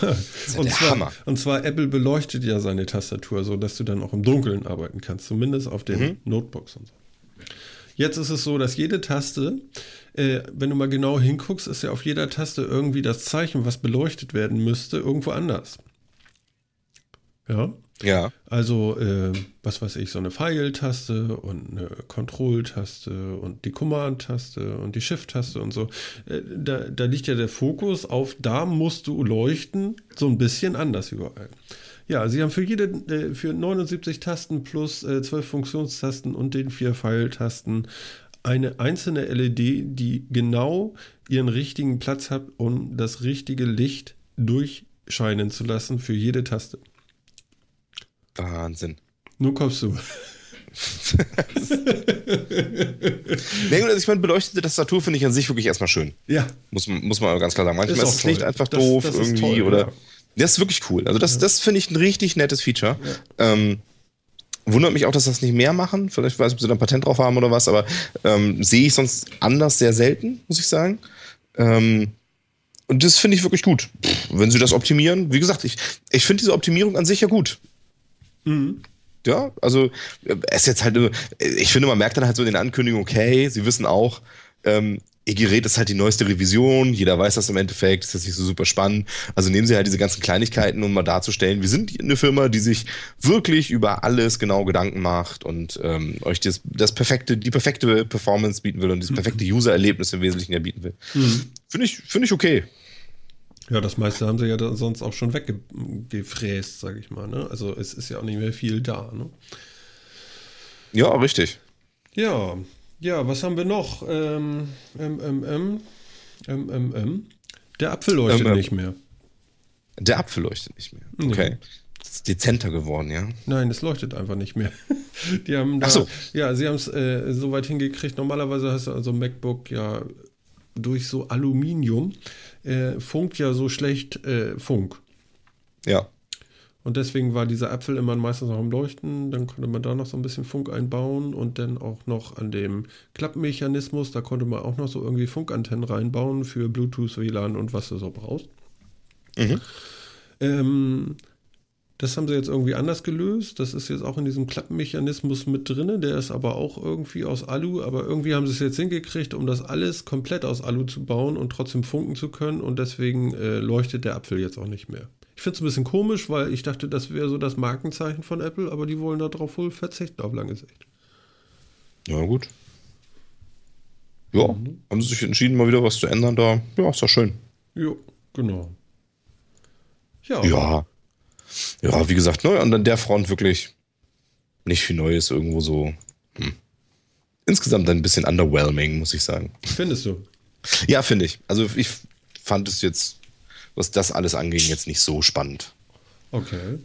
Speaker 1: und, zwar, Hammer. und zwar Apple beleuchtet ja seine Tastatur, so dass du dann auch im Dunkeln arbeiten kannst, zumindest auf den mhm. Notebooks und so. Jetzt ist es so, dass jede Taste, äh, wenn du mal genau hinguckst, ist ja auf jeder Taste irgendwie das Zeichen, was beleuchtet werden müsste, irgendwo anders. Ja.
Speaker 2: Ja.
Speaker 1: Also, äh, was weiß ich, so eine Pfeiltaste und eine Control-Taste und die Command-Taste und die Shift-Taste und so. Äh, da, da liegt ja der Fokus auf, da musst du leuchten, so ein bisschen anders überall. Ja, sie haben für jede, äh, für 79 Tasten plus äh, 12 Funktionstasten und den vier Pfeiltasten eine einzelne LED, die genau ihren richtigen Platz hat, um das richtige Licht durchscheinen zu lassen für jede Taste.
Speaker 2: Wahnsinn.
Speaker 1: Nun kommst du.
Speaker 2: nee, also ich meine, beleuchtete Tastatur finde ich an sich wirklich erstmal schön.
Speaker 1: Ja.
Speaker 2: Muss, muss man ganz klar sagen. Manchmal ist, ist das Licht einfach das, doof das irgendwie toll, oder. Ja. Das ist wirklich cool. Also, das, ja. das finde ich ein richtig nettes Feature. Ja. Ähm, wundert mich auch, dass das nicht mehr machen. Vielleicht weiß ich, ob sie da ein Patent drauf haben oder was, aber ähm, sehe ich sonst anders sehr selten, muss ich sagen. Ähm, und das finde ich wirklich gut. Pff, wenn sie das optimieren, wie gesagt, ich, ich finde diese Optimierung an sich ja gut. Mhm. Ja, also es ist jetzt halt, ich finde, man merkt dann halt so in den Ankündigungen, okay, sie wissen auch, ähm, ihr Gerät ist halt die neueste Revision, jeder weiß das im Endeffekt, ist jetzt nicht so super spannend. Also nehmen sie halt diese ganzen Kleinigkeiten, um mal darzustellen, wir sind eine Firma, die sich wirklich über alles genau Gedanken macht und ähm, euch das, das perfekte, die perfekte Performance bieten will und das perfekte mhm. User-Erlebnis im Wesentlichen ja bieten will. Mhm. Finde ich, finde ich okay.
Speaker 1: Ja, das meiste haben sie ja sonst auch schon weggefräst, sage ich mal. Ne? Also es ist ja auch nicht mehr viel da. Ne?
Speaker 2: Ja, richtig.
Speaker 1: Ja, ja, was haben wir noch? Ähm, ähm, ähm, ähm, ähm, ähm. Der Apfel leuchtet nicht mehr.
Speaker 2: Der Apfel leuchtet nicht mehr. Okay. Nee. Das ist dezenter geworden, ja?
Speaker 1: Nein, es leuchtet einfach nicht mehr. Die haben da, Ach so. Ja, sie haben es äh, so weit hingekriegt. Normalerweise hast du also MacBook ja durch so Aluminium äh, funkt ja so schlecht äh, Funk.
Speaker 2: Ja.
Speaker 1: Und deswegen war dieser Apfel immer meistens noch am Leuchten. Dann konnte man da noch so ein bisschen Funk einbauen und dann auch noch an dem Klappmechanismus, da konnte man auch noch so irgendwie Funkantennen reinbauen für Bluetooth, WLAN und was du so brauchst. Mhm. Ähm, das haben sie jetzt irgendwie anders gelöst. Das ist jetzt auch in diesem Klappenmechanismus mit drin. Der ist aber auch irgendwie aus Alu. Aber irgendwie haben sie es jetzt hingekriegt, um das alles komplett aus Alu zu bauen und trotzdem funken zu können. Und deswegen äh, leuchtet der Apfel jetzt auch nicht mehr. Ich finde es ein bisschen komisch, weil ich dachte, das wäre so das Markenzeichen von Apple. Aber die wollen darauf wohl verzichten auf lange Sicht.
Speaker 2: Ja, gut. Ja, mhm. haben sie sich entschieden, mal wieder was zu ändern da. Ja, ist doch schön.
Speaker 1: Ja, genau.
Speaker 2: Ja. Ja ja, wie gesagt, ne, an der Front wirklich nicht viel Neues, irgendwo so. Hm. Insgesamt ein bisschen underwhelming, muss ich sagen.
Speaker 1: Findest du?
Speaker 2: Ja, finde ich. Also ich fand es jetzt, was das alles anging, jetzt nicht so spannend.
Speaker 1: Okay.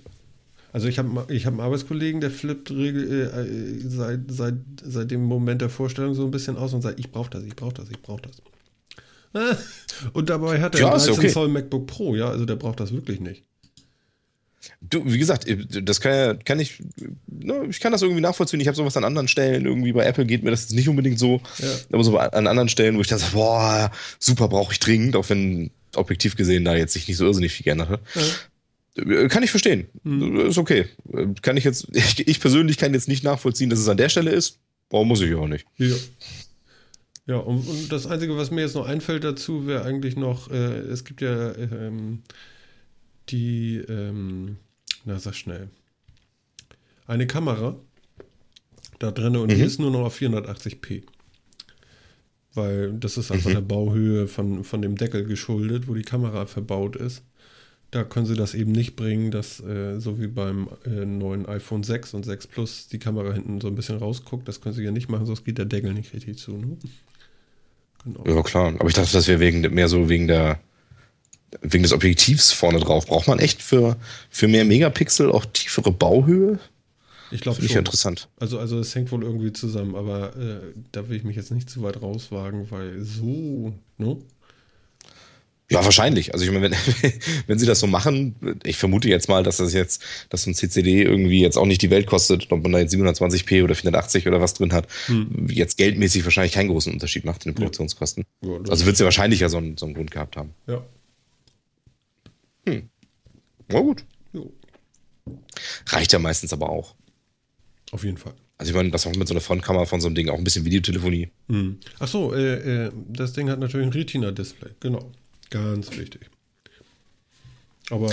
Speaker 1: Also ich habe ich hab einen Arbeitskollegen, der flippt regel, äh, seit, seit, seit dem Moment der Vorstellung so ein bisschen aus und sagt, ich brauche das, ich brauche das, ich brauche das. Und dabei hat er ja, ein 13 okay. Zoll MacBook Pro, ja, also der braucht das wirklich nicht.
Speaker 2: Du, wie gesagt, das kann, kann ich, ne, ich kann das irgendwie nachvollziehen. Ich habe sowas an anderen Stellen. Irgendwie bei Apple geht mir das nicht unbedingt so. Ja. Aber so an anderen Stellen, wo ich dann sage, boah, super, brauche ich dringend, auch wenn objektiv gesehen da jetzt sich nicht so irrsinnig viel geändert hat. Ja. Kann ich verstehen. Mhm. Ist okay. Kann ich jetzt, ich, ich, persönlich kann jetzt nicht nachvollziehen, dass es an der Stelle ist. Warum muss ich auch nicht?
Speaker 1: Ja. Ja, und, und das Einzige, was mir jetzt noch einfällt dazu, wäre eigentlich noch, äh, es gibt ja ähm, die, ähm, na sag schnell, eine Kamera da drin und mhm. die ist nur noch auf 480p. Weil das ist einfach mhm. der Bauhöhe von, von dem Deckel geschuldet, wo die Kamera verbaut ist. da können sie das eben nicht bringen, dass äh, so wie beim äh, neuen iPhone 6 und 6 Plus die Kamera hinten so ein bisschen rausguckt. Das können sie ja nicht machen, sonst geht der Deckel nicht richtig zu. Ne?
Speaker 2: Genau. Ja, klar. Aber ich dachte, das wäre wegen, mehr so wegen der wegen des Objektivs vorne drauf. Braucht man echt für, für mehr Megapixel auch tiefere Bauhöhe?
Speaker 1: Ich glaube
Speaker 2: schon. Interessant.
Speaker 1: Also, also es hängt wohl irgendwie zusammen, aber äh, da will ich mich jetzt nicht zu weit rauswagen, weil so, ne?
Speaker 2: Ja, wahrscheinlich. Also ich meine, wenn, wenn sie das so machen, ich vermute jetzt mal, dass das jetzt, dass so ein CCD irgendwie jetzt auch nicht die Welt kostet, ob man da jetzt 720p oder 480 oder was drin hat, hm. jetzt geldmäßig wahrscheinlich keinen großen Unterschied macht in den Produktionskosten. Ja. Ja, also wird sie wahrscheinlich ja so einen, so einen Grund gehabt haben.
Speaker 1: Ja.
Speaker 2: Hm. Na gut. Jo. Reicht ja meistens aber auch.
Speaker 1: Auf jeden Fall.
Speaker 2: Also ich meine, das auch mit so einer Frontkamera von so einem Ding, auch ein bisschen Videotelefonie.
Speaker 1: Hm. Ach so, äh, äh, das Ding hat natürlich ein Retina-Display, genau. Ganz wichtig. Aber.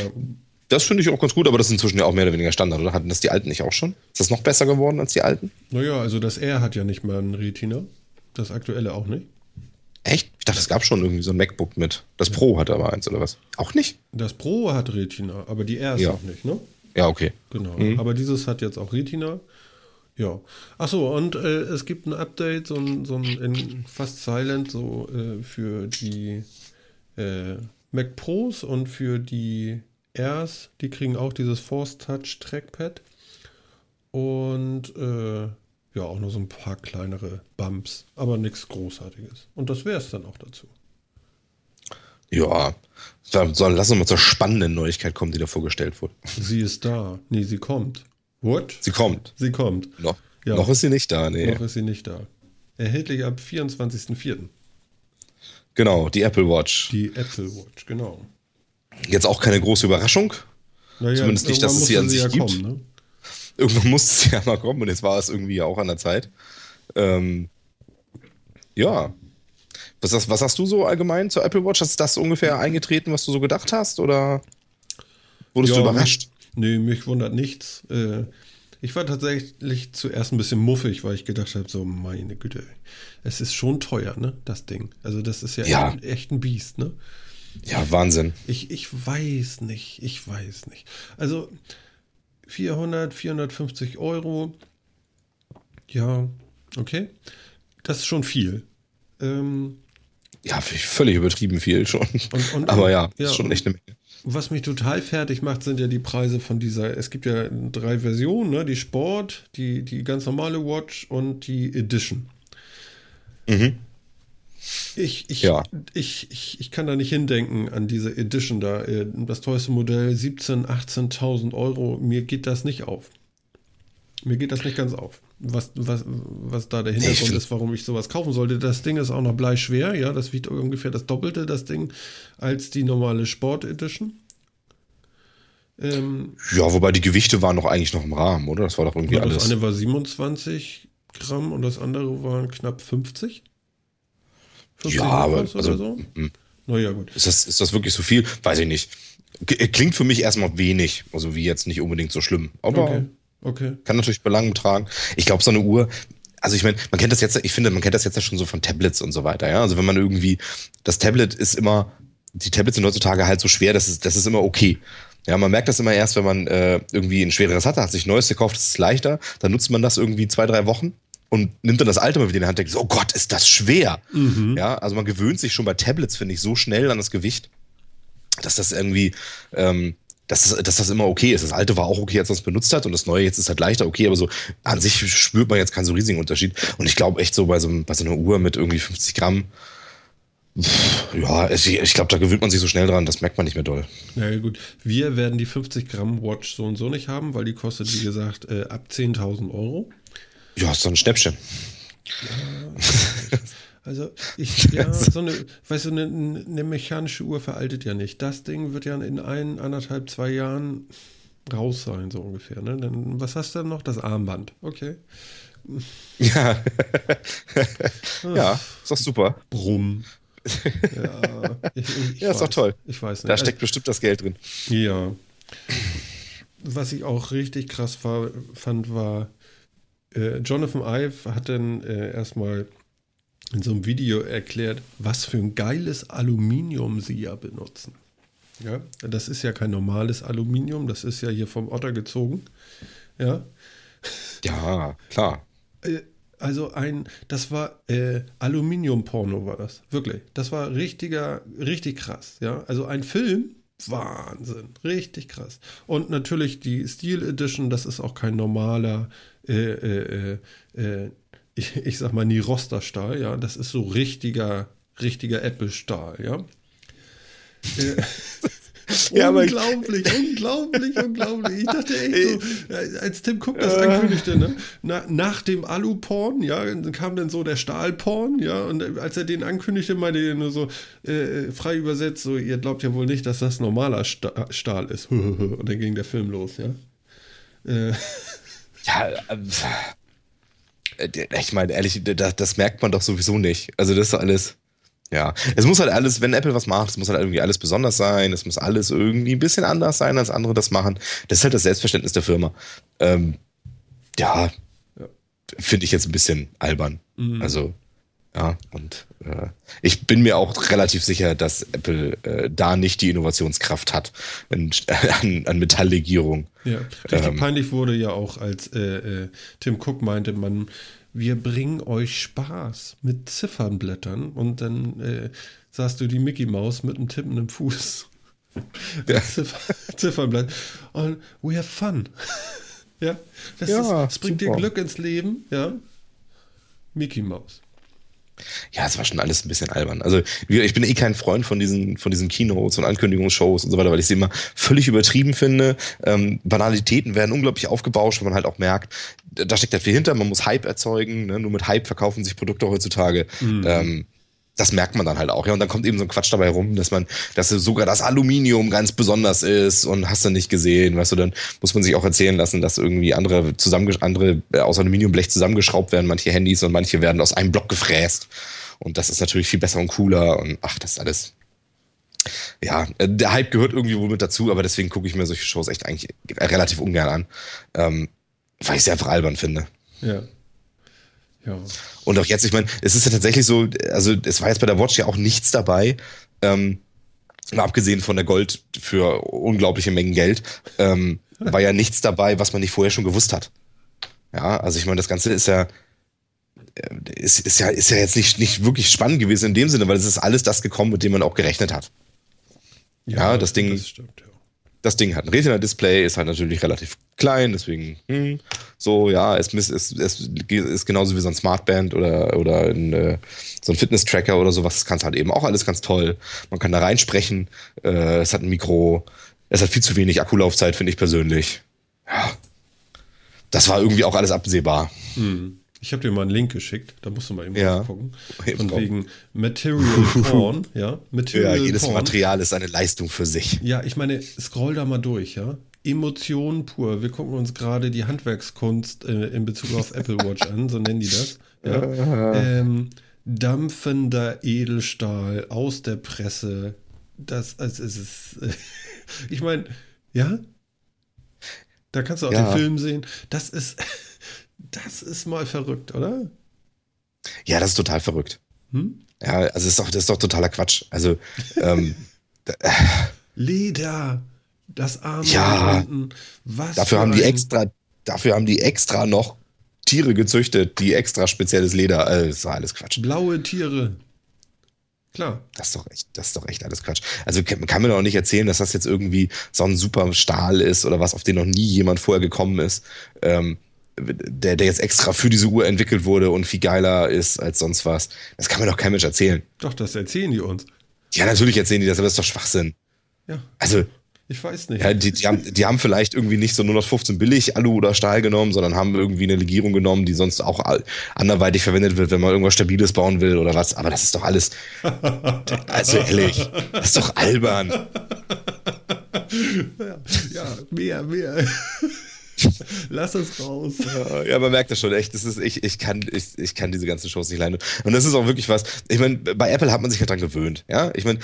Speaker 2: Das finde ich auch ganz gut, aber das ist inzwischen ja auch mehr oder weniger Standard, oder? Hatten das die alten nicht auch schon? Ist das noch besser geworden als die alten?
Speaker 1: Naja, also das R hat ja nicht mal ein Retina. Das aktuelle auch nicht.
Speaker 2: Echt? Ich dachte, es gab schon irgendwie so ein MacBook mit. Das Pro hat aber eins, oder was? Auch nicht?
Speaker 1: Das Pro hat Retina, aber die R ist ja. noch nicht, ne?
Speaker 2: Ja, okay.
Speaker 1: Genau. Mhm. Aber dieses hat jetzt auch Retina. Ja. Achso, und äh, es gibt ein Update, so ein, so ein fast silent, so äh, für die äh, Mac Pros und für die Airs, die kriegen auch dieses Force Touch Trackpad. Und äh, ja, auch noch so ein paar kleinere Bumps, aber nichts Großartiges. Und das wäre es dann auch dazu.
Speaker 2: Ja, dann lass uns mal zur spannenden Neuigkeit kommen, die da vorgestellt wurde.
Speaker 1: Sie ist da. Nee, sie kommt.
Speaker 2: What? Sie kommt.
Speaker 1: Sie kommt.
Speaker 2: Noch, ja. noch ist sie nicht da, nee.
Speaker 1: Noch ist sie nicht da. Erhältlich ab 24.04.
Speaker 2: Genau, die Apple Watch.
Speaker 1: Die Apple Watch, genau.
Speaker 2: Jetzt auch keine große Überraschung. Naja, Zumindest nicht, dass es sie an sich ja gibt. Kommen, ne? Irgendwann musste sie ja mal kommen und jetzt war es irgendwie auch an der Zeit. Ähm, ja. Was, was, hast du so allgemein zur Apple Watch? Ist das ungefähr eingetreten, was du so gedacht hast? Oder wurdest ja, du überrascht?
Speaker 1: Nee, mich wundert nichts. Äh, ich war tatsächlich zuerst ein bisschen muffig, weil ich gedacht habe, so meine Güte, es ist schon teuer, ne, das Ding. Also das ist ja, ja. Echt, echt, ein Biest, ne?
Speaker 2: Ja, Wahnsinn.
Speaker 1: Ich, ich weiß nicht, ich weiß nicht. Also 400, 450 Euro, ja, okay, das ist schon viel. Ähm,
Speaker 2: ja, völlig übertrieben viel schon. Und, und, Aber ja, ja, ist schon echt eine Menge.
Speaker 1: Was mich total fertig macht, sind ja die Preise von dieser. Es gibt ja drei Versionen, ne? die Sport, die, die ganz normale Watch und die Edition. Mhm. Ich, ich, ja. ich, ich, ich kann da nicht hindenken an diese Edition da. Äh, das teuerste Modell 17.000, 18.000 Euro. Mir geht das nicht auf. Mir geht das nicht ganz auf, was, was, was da der Hintergrund ist, warum ich sowas kaufen sollte. Das Ding ist auch noch bleischwer, ja, das wiegt ungefähr das Doppelte, das Ding, als die normale Sport Edition.
Speaker 2: Ähm, ja, wobei die Gewichte waren doch eigentlich noch im Rahmen, oder? Das war doch irgendwie
Speaker 1: das
Speaker 2: alles.
Speaker 1: Das eine war 27 Gramm und das andere waren knapp 50.
Speaker 2: 50 ja, aber also, so? Mm. naja, gut. Ist das, ist das wirklich so viel? Weiß ich nicht. Klingt für mich erstmal wenig, also wie jetzt nicht unbedingt so schlimm. Aber okay. Okay. Kann natürlich Belang tragen. Ich glaube, so eine Uhr, also ich meine, man kennt das jetzt, ich finde, man kennt das jetzt ja schon so von Tablets und so weiter, ja. Also wenn man irgendwie, das Tablet ist immer, die Tablets sind heutzutage halt so schwer, das ist, das ist immer okay. Ja, man merkt das immer erst, wenn man äh, irgendwie ein schwereres hat, hat sich ein neues gekauft, das ist leichter, dann nutzt man das irgendwie zwei, drei Wochen und nimmt dann das alte mal wieder in die Hand und denkt, oh Gott, ist das schwer. Mhm. Ja, also man gewöhnt sich schon bei Tablets, finde ich, so schnell an das Gewicht, dass das irgendwie, ähm, dass das, dass das immer okay ist. Das alte war auch okay, als man es benutzt hat und das neue jetzt ist halt leichter okay, aber so an sich spürt man jetzt keinen so riesigen Unterschied. Und ich glaube echt so bei so, bei so einer Uhr mit irgendwie 50 Gramm, pff, ja, ich, ich glaube, da gewöhnt man sich so schnell dran, das merkt man nicht mehr doll.
Speaker 1: Ja, gut. Wir werden die 50 Gramm Watch so und so nicht haben, weil die kostet, wie gesagt, äh, ab 10.000 Euro.
Speaker 2: Ja, doch ein Schnäppchen.
Speaker 1: Ja, Also ich, ja, so eine, weißt du, eine, eine, mechanische Uhr veraltet ja nicht. Das Ding wird ja in ein, anderthalb, zwei Jahren raus sein, so ungefähr. Ne? Dann, was hast du denn noch? Das Armband. Okay.
Speaker 2: Ja. ja, ist doch super.
Speaker 1: Brumm.
Speaker 2: Ja, ich, ich ja ist doch toll.
Speaker 1: Ich weiß
Speaker 2: nicht. Da steckt also, bestimmt das Geld drin.
Speaker 1: Ja. Was ich auch richtig krass war, fand, war, äh, Jonathan Ive hat dann äh, erstmal in so einem Video erklärt, was für ein geiles Aluminium sie ja benutzen. Ja, das ist ja kein normales Aluminium, das ist ja hier vom Otter gezogen. Ja.
Speaker 2: Ja, klar.
Speaker 1: Äh, also ein, das war äh, Aluminium-Porno war das, wirklich. Das war richtiger, richtig krass, ja. Also ein Film, Wahnsinn, richtig krass. Und natürlich die Steel Edition, das ist auch kein normaler, äh, äh, äh, äh ich, ich sag mal, Niroster-Stahl, ja. Das ist so richtiger, richtiger Apple-Stahl, ja. Äh, ja, unglaublich, unglaublich, unglaublich. Ich dachte echt so, äh, als Tim Cook das ankündigte, ne? Na, nach dem Alu-Porn, ja, kam dann so der Stahl-Porn, ja, und als er den ankündigte, meinte er nur so, äh, frei übersetzt, so, ihr glaubt ja wohl nicht, dass das normaler Stahl ist. und dann ging der Film los, ja.
Speaker 2: Äh. Ja, äh, ich meine, ehrlich, das, das merkt man doch sowieso nicht. Also das ist alles. Ja, es muss halt alles, wenn Apple was macht, es muss halt irgendwie alles besonders sein, es muss alles irgendwie ein bisschen anders sein, als andere das machen. Das ist halt das Selbstverständnis der Firma. Ähm, ja, ja. finde ich jetzt ein bisschen albern. Mhm. Also, ja, und äh, ich bin mir auch relativ sicher, dass Apple äh, da nicht die Innovationskraft hat in, an, an Metalllegierung.
Speaker 1: Ja, richtig ähm, peinlich wurde ja auch, als äh, äh Tim Cook meinte, man wir bringen euch Spaß mit Ziffernblättern und dann äh, sahst du die Mickey Maus mit einem tippenden Fuß. Ja. Ziffer, Ziffernblatt. Und we have fun. ja, das, ja, ist, das bringt dir Glück ins Leben, ja. Mickey Maus.
Speaker 2: Ja, es war schon alles ein bisschen albern. Also ich bin eh kein Freund von diesen, von diesen Keynotes und Ankündigungsshows und so weiter, weil ich sie immer völlig übertrieben finde. Ähm, Banalitäten werden unglaublich aufgebauscht, weil man halt auch merkt, da steckt halt viel hinter, man muss Hype erzeugen, ne? nur mit Hype verkaufen sich Produkte heutzutage. Mhm. Ähm, das merkt man dann halt auch. Ja, und dann kommt eben so ein Quatsch dabei rum, dass man, dass sogar das Aluminium ganz besonders ist und hast du nicht gesehen, weißt du, dann muss man sich auch erzählen lassen, dass irgendwie andere zusammen, andere äh, aus Aluminiumblech zusammengeschraubt werden, manche Handys und manche werden aus einem Block gefräst. Und das ist natürlich viel besser und cooler und ach, das ist alles. Ja, äh, der Hype gehört irgendwie wohl mit dazu, aber deswegen gucke ich mir solche Shows echt eigentlich relativ ungern an. Ähm, weil ich sie einfach albern finde.
Speaker 1: Ja.
Speaker 2: Ja. Und auch jetzt, ich meine, es ist ja tatsächlich so, also es war jetzt bei der Watch ja auch nichts dabei, ähm, mal abgesehen von der Gold für unglaubliche Mengen Geld, ähm, war ja nichts dabei, was man nicht vorher schon gewusst hat. Ja, also ich meine, das Ganze ist ja, äh, ist, ist ja, ist ja jetzt nicht, nicht wirklich spannend gewesen in dem Sinne, weil es ist alles das gekommen, mit dem man auch gerechnet hat. Ja, ja das Ding. Das stimmt, das Ding hat ein Retina-Display, ist halt natürlich relativ klein, deswegen hm, so, ja, es, es, es, ist genauso wie so ein Smartband oder, oder ein, äh, so ein Fitness-Tracker oder sowas. Das kann es halt eben auch alles ganz toll. Man kann da reinsprechen. Äh, es hat ein Mikro. Es hat viel zu wenig Akkulaufzeit, finde ich persönlich. Ja. Das war irgendwie auch alles absehbar.
Speaker 1: Hm. Ich habe dir mal einen Link geschickt, da musst du mal eben ja. gucken. Von wegen Material Porn, ja.
Speaker 2: Material ja, jedes Porn. Material ist eine Leistung für sich.
Speaker 1: Ja, ich meine, scroll da mal durch, ja. Emotion pur. Wir gucken uns gerade die Handwerkskunst äh, in Bezug auf Apple Watch an, so nennen die das. Ja. Ähm, dampfender Edelstahl aus der Presse. Das, also es ist, äh, ich meine, ja, da kannst du auch ja. den Film sehen. Das ist, das ist mal verrückt, oder?
Speaker 2: Ja, das ist total verrückt. Hm? Ja, also das ist doch, das ist doch totaler Quatsch. Also, ähm,
Speaker 1: Leder, das Arm
Speaker 2: ja, Was dafür haben die extra, dafür haben die extra noch Tiere gezüchtet, die extra spezielles Leder. Also, das war alles Quatsch.
Speaker 1: Blaue Tiere. Klar.
Speaker 2: Das ist doch echt, das ist doch echt alles Quatsch. Also man kann mir doch nicht erzählen, dass das jetzt irgendwie so ein super Stahl ist oder was, auf den noch nie jemand vorher gekommen ist. Ähm, der, der jetzt extra für diese Uhr entwickelt wurde und viel geiler ist als sonst was. Das kann mir doch kein Mensch erzählen.
Speaker 1: Doch, das erzählen die uns.
Speaker 2: Ja, natürlich erzählen die das, aber das ist doch Schwachsinn.
Speaker 1: Ja.
Speaker 2: Also.
Speaker 1: Ich weiß nicht.
Speaker 2: Ja, die, die, haben, die haben vielleicht irgendwie nicht so nur noch 15 billig Alu oder Stahl genommen, sondern haben irgendwie eine Legierung genommen, die sonst auch anderweitig verwendet wird, wenn man irgendwas Stabiles bauen will oder was. Aber das ist doch alles. also ehrlich, das ist doch albern.
Speaker 1: Ja, ja mehr, mehr. Lass es raus.
Speaker 2: Ja, man merkt das schon echt. Das ist, ich, ich, kann, ich, ich kann diese ganzen Shows nicht leiden. Und das ist auch wirklich was. Ich meine, bei Apple hat man sich halt dran gewöhnt. Ja, ich meine,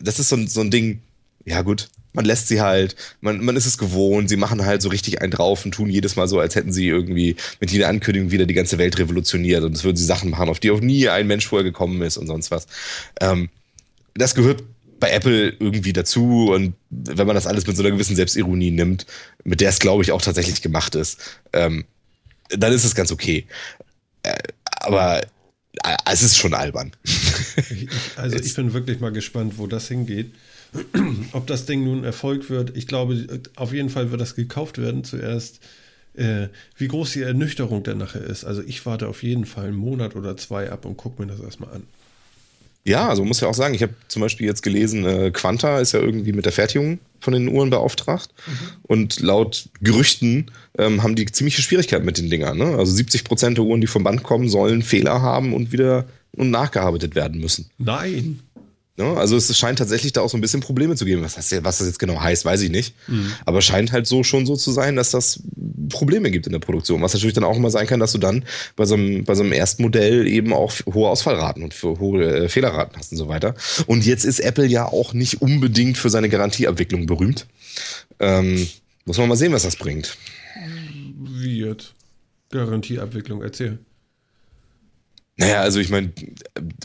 Speaker 2: das ist so, ein, so ein Ding. Ja, gut, man lässt sie halt, man, man ist es gewohnt, sie machen halt so richtig einen drauf und tun jedes Mal so, als hätten sie irgendwie mit jeder Ankündigung wieder die ganze Welt revolutioniert und es würden sie Sachen machen, auf die auch nie ein Mensch vorher gekommen ist und sonst was. Ähm, das gehört bei Apple irgendwie dazu und wenn man das alles mit so einer gewissen Selbstironie nimmt, mit der es glaube ich auch tatsächlich gemacht ist, ähm, dann ist es ganz okay. Äh, aber äh, es ist schon albern.
Speaker 1: Also ich bin wirklich mal gespannt, wo das hingeht. Ob das Ding nun Erfolg wird, ich glaube, auf jeden Fall wird das gekauft werden zuerst. Äh, wie groß die Ernüchterung der nachher ist. Also ich warte auf jeden Fall einen Monat oder zwei ab und gucke mir das erstmal an.
Speaker 2: Ja, also muss ja auch sagen, ich habe zum Beispiel jetzt gelesen, äh, Quanta ist ja irgendwie mit der Fertigung von den Uhren beauftragt. Mhm. Und laut Gerüchten ähm, haben die ziemliche Schwierigkeiten mit den Dingern. Ne? Also 70 Prozent der Uhren, die vom Band kommen, sollen Fehler haben und wieder und nachgearbeitet werden müssen.
Speaker 1: Nein.
Speaker 2: Ne? Also es scheint tatsächlich da auch so ein bisschen Probleme zu geben. Was das, was das jetzt genau heißt, weiß ich nicht. Mhm. Aber scheint halt so schon so zu sein, dass das Probleme gibt in der Produktion. Was natürlich dann auch immer sein kann, dass du dann bei so einem, bei so einem Erstmodell eben auch hohe Ausfallraten und für hohe äh, Fehlerraten hast und so weiter. Und jetzt ist Apple ja auch nicht unbedingt für seine Garantieabwicklung berühmt. Ähm, muss man mal sehen, was das bringt.
Speaker 1: Wie jetzt? Garantieabwicklung, erzähl.
Speaker 2: Naja, also ich meine,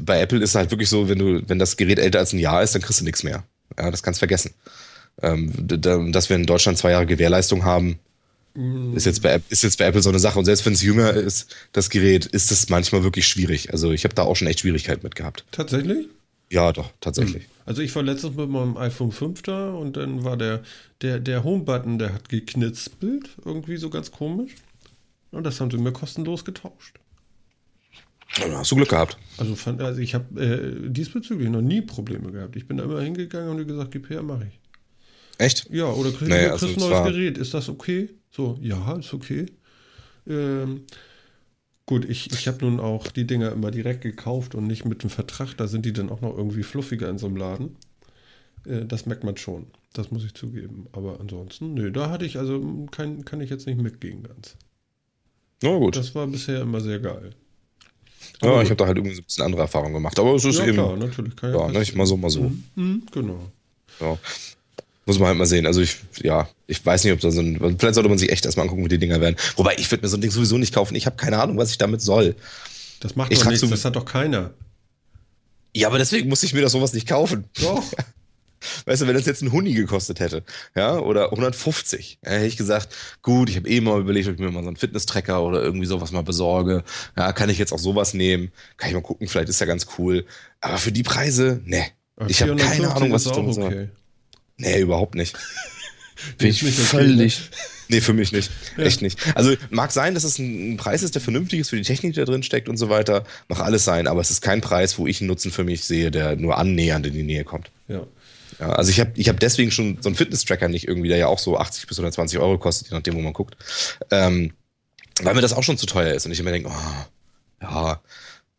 Speaker 2: bei Apple ist es halt wirklich so, wenn du, wenn das Gerät älter als ein Jahr ist, dann kriegst du nichts mehr. Ja, das kannst du vergessen. Ähm, dass wir in Deutschland zwei Jahre Gewährleistung haben, mm. ist jetzt, bei, ist jetzt bei Apple so eine Sache. Und selbst wenn es jünger ist, das Gerät, ist es manchmal wirklich schwierig. Also ich habe da auch schon echt Schwierigkeiten mit gehabt.
Speaker 1: Tatsächlich?
Speaker 2: Ja, doch, tatsächlich. Hm.
Speaker 1: Also ich war letztens mit meinem iPhone 5 da und dann war der, der, der Home-Button, der hat geknitzelt, irgendwie so ganz komisch. Und das haben sie mir kostenlos getauscht.
Speaker 2: Ja, hast du Glück gehabt.
Speaker 1: Also, fand, also ich habe äh, diesbezüglich noch nie Probleme gehabt. Ich bin da immer hingegangen und gesagt, gib her, mache ich.
Speaker 2: Echt?
Speaker 1: Ja, oder kriegst naja, also ein neues Gerät. Ist das okay? So, ja, ist okay. Ähm, gut, ich, ich habe nun auch die Dinger immer direkt gekauft und nicht mit dem Vertrag. Da sind die dann auch noch irgendwie fluffiger in so einem Laden. Äh, das merkt man schon. Das muss ich zugeben. Aber ansonsten, nö, da hatte ich also kein, kann ich jetzt nicht mitgehen ganz.
Speaker 2: Na gut.
Speaker 1: Das war bisher immer sehr geil.
Speaker 2: Ja, ich habe da halt irgendwie so ein bisschen andere Erfahrungen gemacht. Aber es ist ja, eben. Klar,
Speaker 1: natürlich.
Speaker 2: Kann ja, nicht mal so, mal so. Mhm,
Speaker 1: mhm, genau.
Speaker 2: Ja. Muss man halt mal sehen. Also ich, ja, ich weiß nicht, ob da so ein. Vielleicht sollte man sich echt erstmal angucken, wie die Dinger werden. Wobei, ich würde mir so ein Ding sowieso nicht kaufen. Ich habe keine Ahnung, was ich damit soll.
Speaker 1: Das macht ich doch nichts, so, das hat doch keiner.
Speaker 2: Ja, aber deswegen muss ich mir das sowas nicht kaufen.
Speaker 1: Doch.
Speaker 2: Weißt du, wenn das jetzt ein Huni gekostet hätte, ja, oder 150, ja, hätte ich gesagt, gut, ich habe eh mal überlegt, ob ich mir mal so einen Fitness-Tracker oder irgendwie sowas mal besorge. Ja, kann ich jetzt auch sowas nehmen? Kann ich mal gucken, vielleicht ist ja ganz cool. Aber für die Preise, ne. Ich habe keine Ahnung, was ich okay. soll. Nee, überhaupt nicht. Bin ich völlig. Okay, ne? Nee, für mich nicht. Ja. Echt nicht. Also mag sein, dass es ein Preis ist, der vernünftig ist für die Technik, die da drin steckt und so weiter. Mag alles sein, aber es ist kein Preis, wo ich einen Nutzen für mich sehe, der nur annähernd in die Nähe kommt.
Speaker 1: Ja.
Speaker 2: Ja, also ich habe ich hab deswegen schon so einen Fitness-Tracker nicht irgendwie, der ja auch so 80 bis 120 Euro kostet, je nachdem, wo man guckt. Ähm, weil mir das auch schon zu teuer ist und ich immer denke, oh, ja,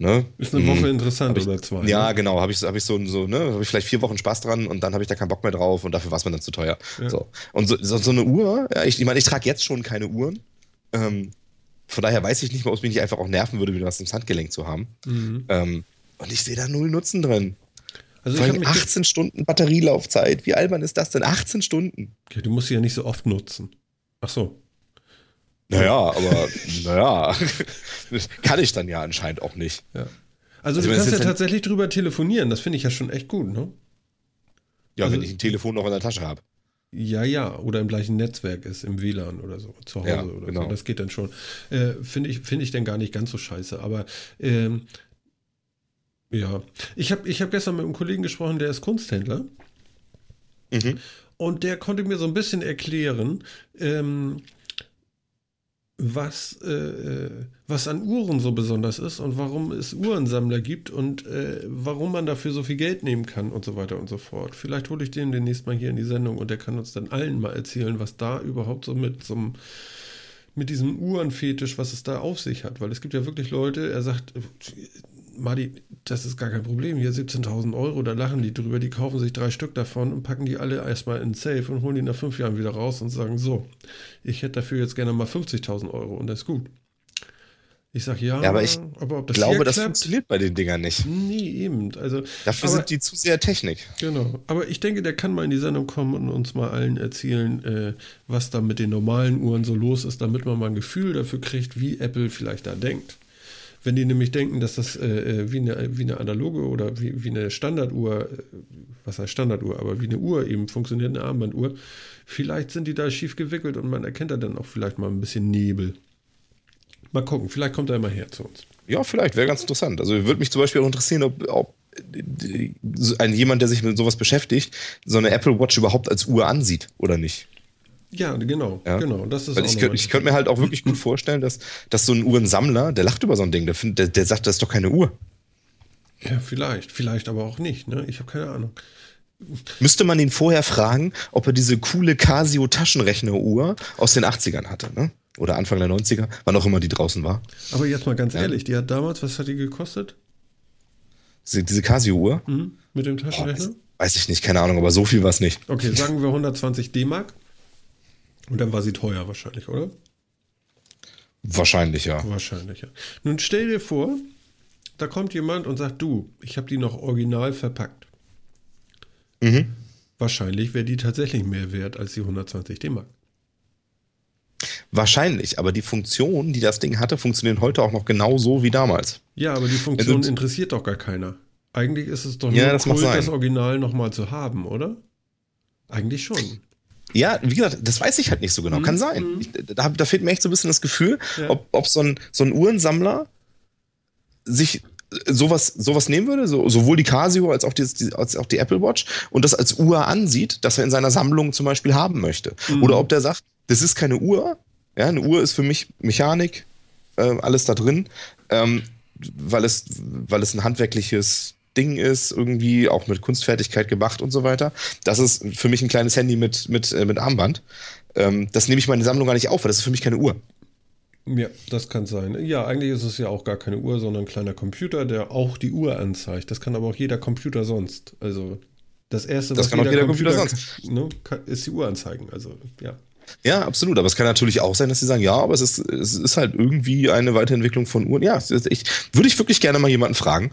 Speaker 2: Ne?
Speaker 1: Ist eine Woche hm. interessant ich, oder zwei.
Speaker 2: Ja, ne? genau. Habe ich, hab ich so, so ne, habe ich vielleicht vier Wochen Spaß dran und dann habe ich da keinen Bock mehr drauf und dafür war es mir dann zu teuer. Ja. So. Und so, so, so, eine Uhr, ja, ich, ich meine, ich trage jetzt schon keine Uhren. Ähm, von daher weiß ich nicht mal, ob es mich nicht einfach auch nerven würde, wieder was ins Handgelenk zu haben. Mhm. Ähm, und ich sehe da null Nutzen drin. Also Vor allem 18 Stunden Batterielaufzeit. Wie albern ist das denn? 18 Stunden.
Speaker 1: Ja, du musst sie ja nicht so oft nutzen. Ach so.
Speaker 2: Naja, aber naja, kann ich dann ja anscheinend auch nicht.
Speaker 1: Ja. Also, also du kannst ja tatsächlich drüber telefonieren. Das finde ich ja schon echt gut, ne?
Speaker 2: Ja, also, wenn ich ein Telefon noch in der Tasche habe.
Speaker 1: Ja, ja, oder im gleichen Netzwerk ist, im WLAN oder so, zu Hause ja, oder genau. so. Das geht dann schon. Äh, finde ich, find ich dann gar nicht ganz so scheiße. Aber ähm, ja, ich habe ich hab gestern mit einem Kollegen gesprochen, der ist Kunsthändler. Mhm. Und der konnte mir so ein bisschen erklären, ähm, was, äh, was an Uhren so besonders ist und warum es Uhrensammler gibt und äh, warum man dafür so viel Geld nehmen kann und so weiter und so fort. Vielleicht hole ich den demnächst mal hier in die Sendung und der kann uns dann allen mal erzählen, was da überhaupt so mit so einem mit diesem Uhrenfetisch, was es da auf sich hat. Weil es gibt ja wirklich Leute, er sagt, Madi, das ist gar kein Problem. Hier 17.000 Euro, da lachen die drüber. Die kaufen sich drei Stück davon und packen die alle erstmal in Safe und holen die nach fünf Jahren wieder raus und sagen: So, ich hätte dafür jetzt gerne mal 50.000 Euro und das ist gut. Ich sage ja,
Speaker 2: ja, aber ich aber ob das glaube, das funktioniert bei den Dingern nicht.
Speaker 1: Nee, eben. Also,
Speaker 2: Dafür aber, sind die zu sehr Technik.
Speaker 1: Genau. Aber ich denke, der kann mal in die Sendung kommen und uns mal allen erzählen, äh, was da mit den normalen Uhren so los ist, damit man mal ein Gefühl dafür kriegt, wie Apple vielleicht da denkt. Wenn die nämlich denken, dass das äh, äh, wie, eine, wie eine analoge oder wie, wie eine Standarduhr, äh, was heißt Standarduhr, aber wie eine Uhr eben funktioniert, eine Armbanduhr, vielleicht sind die da schief gewickelt und man erkennt da dann auch vielleicht mal ein bisschen Nebel. Mal gucken, vielleicht kommt er immer her zu uns.
Speaker 2: Ja, vielleicht, wäre ganz interessant. Also würde mich zum Beispiel auch interessieren, ob, ob ein jemand, der sich mit sowas beschäftigt, so eine Apple Watch überhaupt als Uhr ansieht oder nicht.
Speaker 1: Ja, genau,
Speaker 2: Ja.
Speaker 1: genau. Das ist
Speaker 2: Weil
Speaker 1: auch
Speaker 2: ich, könnt- könnte mir halt auch wirklich gut vorstellen, dass, dass so ein Uhrensammler, der lacht über so ein Ding, der, find, der, der sagt, das ist doch keine Uhr.
Speaker 1: Ja, vielleicht, vielleicht aber auch nicht. Ne? Ich habe keine Ahnung.
Speaker 2: Müsste man ihn vorher fragen, ob er diese coole Casio Taschenrechneruhr aus den 80ern hatte, ne? Oder Anfang der 90er, wann auch immer die draußen war.
Speaker 1: Aber jetzt mal ganz
Speaker 2: Ja.
Speaker 1: ehrlich, die hat damals, was hat die gekostet?
Speaker 2: Diese, diese Casio-Uhr?
Speaker 1: Mhm. Mit dem
Speaker 2: Boah,
Speaker 1: Taschenrechner?
Speaker 2: weiß, weiß ich nicht, keine Ahnung, aber so viel war es nicht.
Speaker 1: Okay, sagen wir 120 D-Mark. Und dann war sie teuer wahrscheinlich, oder?
Speaker 2: Wahrscheinlich, ja.
Speaker 1: Wahrscheinlich, ja. Nun stell dir vor, da kommt jemand und sagt, du, ich habe die noch original verpackt.
Speaker 2: Mhm.
Speaker 1: Wahrscheinlich wäre die tatsächlich mehr wert als die 120 D-Mark.
Speaker 2: Wahrscheinlich, aber die Funktionen, die das Ding hatte, funktionieren heute auch noch genauso wie damals.
Speaker 1: Ja, aber die Funktion
Speaker 2: Also-
Speaker 1: interessiert doch gar keiner. Eigentlich ist es doch
Speaker 2: Ja,
Speaker 1: nur
Speaker 2: das mag
Speaker 1: cool, das Original nochmal zu haben, oder? Eigentlich schon.
Speaker 2: Ja, wie gesagt, das weiß ich halt nicht so genau. Kann sein. Ich, da, da fehlt mir echt so ein bisschen das Gefühl,
Speaker 1: Ja.
Speaker 2: ob, ob so, ein, so ein Uhrensammler sich sowas, sowas nehmen würde, so, sowohl die Casio als auch, die, als auch die Apple Watch und das als Uhr ansieht, dass er in seiner Sammlung zum Beispiel haben möchte. Oder ob der sagt, das ist keine Uhr. Ja, eine Uhr ist für mich Mechanik, äh, alles da drin, ähm, weil, es, weil es ein handwerkliches Ding ist, irgendwie auch mit Kunstfertigkeit gemacht und so weiter. Das ist für mich ein kleines Handy mit, mit, äh, mit Armband. Ähm, das nehme ich meine Sammlung gar nicht auf, weil das ist für mich keine Uhr.
Speaker 1: Ja, das kann sein. Ja, eigentlich ist es ja auch gar keine Uhr, sondern ein kleiner Computer, der auch die Uhr anzeigt. Das kann aber auch jeder Computer sonst. Also das erste,
Speaker 2: Das
Speaker 1: was
Speaker 2: kann auch jeder Computer
Speaker 1: kann-
Speaker 2: sonst.
Speaker 1: Ne, kann, ist die Uhr anzeigen. Also ja.
Speaker 2: Ja, absolut. Aber es kann natürlich auch sein, dass sie sagen, ja, aber es ist, es ist halt irgendwie eine Weiterentwicklung von Uhren. Ja, ich würde ich wirklich gerne mal jemanden fragen,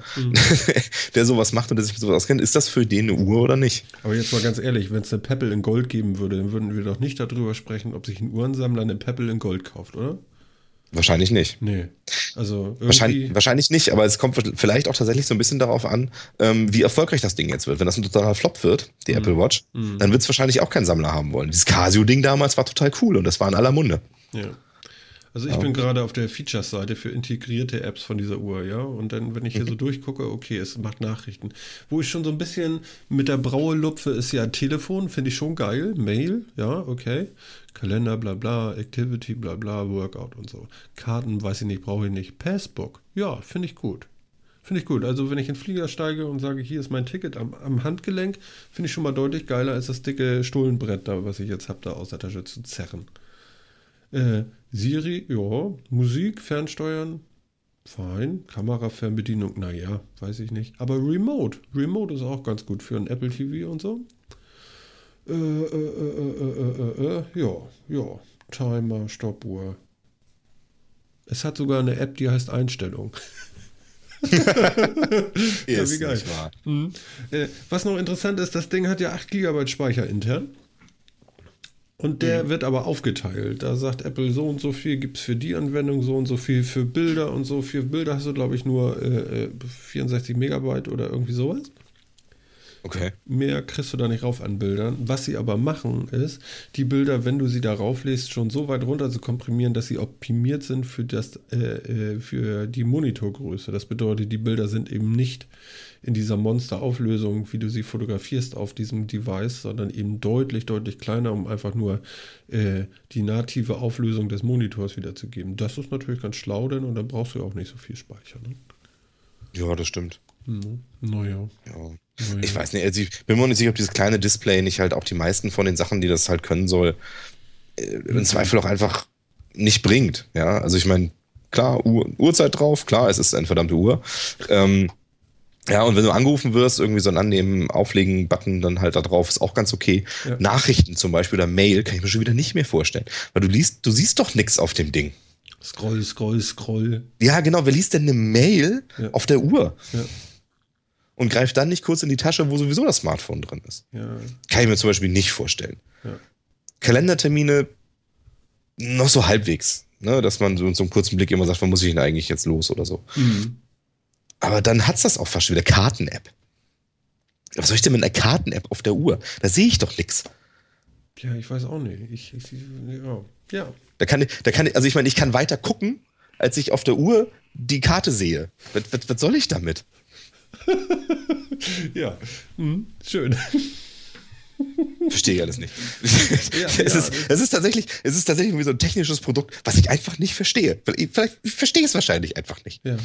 Speaker 2: der sowas macht und der sich mit sowas auskennt. Ist das für den eine Uhr oder nicht?
Speaker 1: Aber jetzt mal ganz ehrlich, wenn es eine Pebble in Gold geben würde, dann würden wir doch nicht darüber sprechen, ob sich ein Uhrensammler eine Pebble in Gold kauft, oder?
Speaker 2: Wahrscheinlich nicht.
Speaker 1: Nee. Also.
Speaker 2: Wahrscheinlich, wahrscheinlich nicht, aber es kommt vielleicht auch tatsächlich so ein bisschen darauf an, ähm, wie erfolgreich das Ding jetzt wird. Wenn das ein totaler Flop wird, die Apple Watch, dann wird es wahrscheinlich auch kein Sammler haben wollen. Dieses Casio-Ding damals war total cool und das war in aller Munde.
Speaker 1: Ja. Also ich bin gerade auf der Features-Seite für integrierte Apps von dieser Uhr, ja. Und dann, wenn ich hier so durchgucke, okay, es macht Nachrichten. Wo ich schon so ein bisschen mit der Braue lupfe, ist ja Telefon, finde ich schon geil. Mail, ja, okay. Kalender, bla bla, Activity, bla bla, Workout und so. Karten, weiß ich nicht, brauche ich nicht. Passbook, ja, finde ich gut. Finde ich gut. Also wenn ich in den Flieger steige und sage, hier ist mein Ticket am, am Handgelenk, finde ich schon mal deutlich geiler als das dicke Stullenbrett da, was ich jetzt habe, da aus der Tasche zu zerren. Äh, Siri, ja. Musik, Fernsteuern, fein. Kamera, Fernbedienung, naja, weiß ich nicht. Aber Remote, Remote ist auch ganz gut für ein Apple TV und so. Äh, äh, äh, äh, äh, äh, ja, ja. Timer, Stoppuhr. Es hat sogar eine App, die heißt Einstellung. Ja, wie geil.
Speaker 2: nicht wahr.
Speaker 1: Mhm. Äh, was noch interessant ist, das Ding hat ja 8 GB Speicher intern. Und der wird aber aufgeteilt. Da sagt Apple, so und so viel gibt es für die Anwendung, so und so viel für Bilder und so. Für Bilder hast du, glaube ich, nur äh, äh, 64 Megabyte oder irgendwie sowas.
Speaker 2: Okay.
Speaker 1: Mehr kriegst du da nicht rauf an Bildern. Was sie aber machen, ist, die Bilder, wenn du sie da rauflässt, schon so weit runter zu komprimieren, dass sie optimiert sind für, das, äh, äh, für die Monitorgröße. Das bedeutet, die Bilder sind eben nicht in dieser Monsterauflösung, wie du sie fotografierst auf diesem Device, sondern eben deutlich, deutlich kleiner, um einfach nur äh, die native Auflösung des Monitors wiederzugeben. Das ist natürlich ganz schlau, denn und dann brauchst du ja auch nicht so viel Speicher. Ne?
Speaker 2: Ja, das stimmt.
Speaker 1: Mhm. Naja.
Speaker 2: Ja.
Speaker 1: Naja.
Speaker 2: Ich weiß nicht, also ich bin mir nicht sicher, ob dieses kleine Display nicht halt auch die meisten von den Sachen, die das halt können soll, äh, im Zweifel auch einfach nicht bringt. Ja, also ich meine, klar, Uhr, Uhrzeit drauf, klar, es ist eine verdammte Uhr. Ähm, ja, und wenn du angerufen wirst, irgendwie so ein Annehmen, Auflegen-Button dann halt da drauf, ist auch ganz okay.
Speaker 1: Ja.
Speaker 2: Nachrichten zum Beispiel oder Mail kann ich mir schon wieder nicht mehr vorstellen. Weil du liest, du siehst doch nichts auf dem Ding.
Speaker 1: Scroll, scroll, scroll.
Speaker 2: Ja, genau, wer liest denn eine Mail
Speaker 1: Ja.
Speaker 2: auf der Uhr?
Speaker 1: Ja.
Speaker 2: Und greift dann nicht kurz in die Tasche, wo sowieso das Smartphone drin ist.
Speaker 1: Ja.
Speaker 2: Kann ich mir zum Beispiel nicht vorstellen.
Speaker 1: Ja.
Speaker 2: Kalendertermine noch so halbwegs. ne, dass man so, so einen kurzen Blick immer sagt, wann muss ich denn eigentlich jetzt los oder so. Mhm. Aber dann hat's das auch fast schon wieder Karten-App. Was soll ich denn mit einer Karten-App auf der Uhr? Da sehe ich doch nichts.
Speaker 1: Ja, ich weiß auch nicht. Ich, ich, ja. ja.
Speaker 2: Da kann, da kann, also ich meine, ich kann weiter gucken, als ich auf der Uhr die Karte sehe. Was, was, was soll ich damit?
Speaker 1: ja, hm, schön.
Speaker 2: Verstehe ich alles nicht. Ja, es, ja. Ist, es, ist tatsächlich, es ist tatsächlich wie so ein technisches Produkt, was ich einfach nicht verstehe. Vielleicht ich verstehe es wahrscheinlich einfach nicht.
Speaker 1: Ja.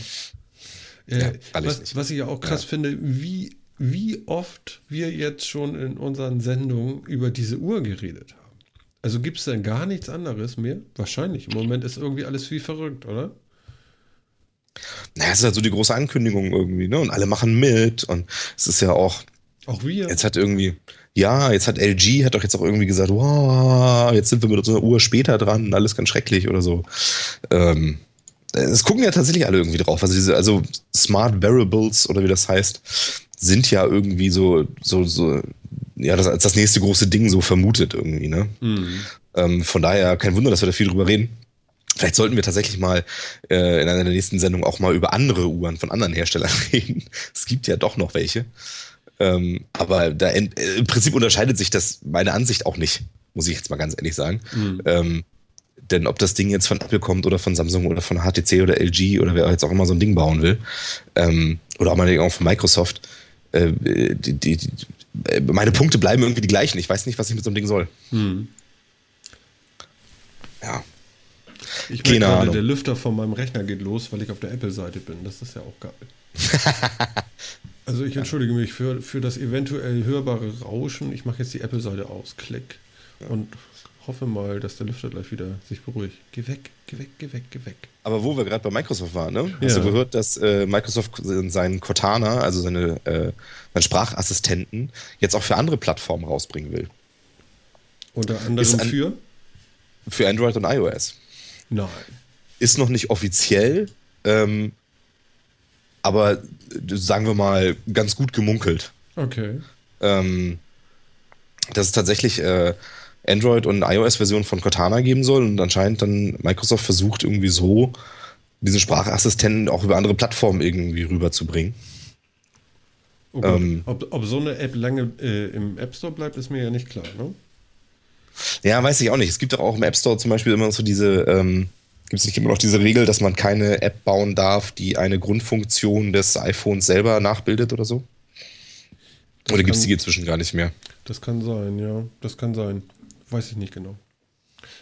Speaker 1: ja was, nicht. was, ich auch krass finde, wie, wie oft wir jetzt schon in unseren Sendungen über diese Uhr geredet haben. Also gibt es denn gar nichts anderes mehr? Wahrscheinlich. Im Moment ist irgendwie alles wie verrückt, oder?
Speaker 2: Naja, es ist halt so die große Ankündigung irgendwie, ne? Und alle machen mit und es ist ja auch.
Speaker 1: Auch wir.
Speaker 2: Jetzt hat irgendwie, ja, jetzt hat LG, hat doch jetzt auch irgendwie gesagt, wow, jetzt sind wir mit unserer Uhr später dran, alles ganz schrecklich oder so. Ähm, es gucken ja tatsächlich alle irgendwie drauf. Also diese, also Smart Variables oder wie das heißt, sind ja irgendwie so, so, so, ja, das als das nächste große Ding so vermutet irgendwie, ne? Mhm. Ähm, von daher kein Wunder, dass wir da viel drüber reden. Vielleicht sollten wir tatsächlich mal äh, in einer der nächsten Sendungen auch mal über andere Uhren von anderen Herstellern reden. Es gibt ja doch noch welche. Ähm, aber da in, äh, im Prinzip unterscheidet sich das meine Ansicht auch nicht, muss ich jetzt mal ganz ehrlich sagen. Mhm. Ähm, denn ob das Ding jetzt von Apple kommt oder von Samsung oder von HTC oder LG oder wer jetzt auch immer so ein Ding bauen will, ähm, oder auch mal auch von Microsoft, äh, die, die, die, äh, meine Punkte bleiben irgendwie die gleichen. Ich weiß nicht, was ich mit so einem Ding soll. Mhm.
Speaker 1: Ja. Ich merke gerade, Ahnung. der Lüfter von meinem Rechner geht los, weil ich auf der Apple-Seite bin. Das ist ja auch geil. also ich entschuldige mich für, für das eventuell hörbare Rauschen. Ich mache jetzt die Apple-Seite aus. Klick. Und hoffe mal, dass der Lüfter gleich wieder sich beruhigt. Geh weg, geh weg, geh weg, geh weg.
Speaker 2: Aber wo wir gerade bei Microsoft waren, ne? Hast ja. du gehört, dass äh, Microsoft seinen Cortana, also seine, äh, seinen Sprachassistenten, jetzt auch für andere Plattformen rausbringen will?
Speaker 1: Unter anderem an, für?
Speaker 2: Für Android und iOS.
Speaker 1: Nein.
Speaker 2: Ist noch nicht offiziell, ähm, aber sagen wir mal ganz gut gemunkelt.
Speaker 1: Okay.
Speaker 2: Ähm, dass es tatsächlich äh, Android- und iOS-Version von Cortana geben soll und anscheinend dann Microsoft versucht irgendwie so diesen Sprachassistenten auch über andere Plattformen irgendwie rüberzubringen.
Speaker 1: Oh ähm, ob, ob, so eine App lange äh, im App Store bleibt, ist mir ja nicht klar, ne?
Speaker 2: Ja, weiß ich auch nicht. Es gibt doch auch im App Store zum Beispiel immer so diese, ähm, gibt es nicht immer noch diese Regel, dass man keine App bauen darf, die eine Grundfunktion des iPhones selber nachbildet oder so? Das oder gibt es die inzwischen gar nicht mehr?
Speaker 1: Das kann sein, ja. Das kann sein. Weiß ich nicht genau.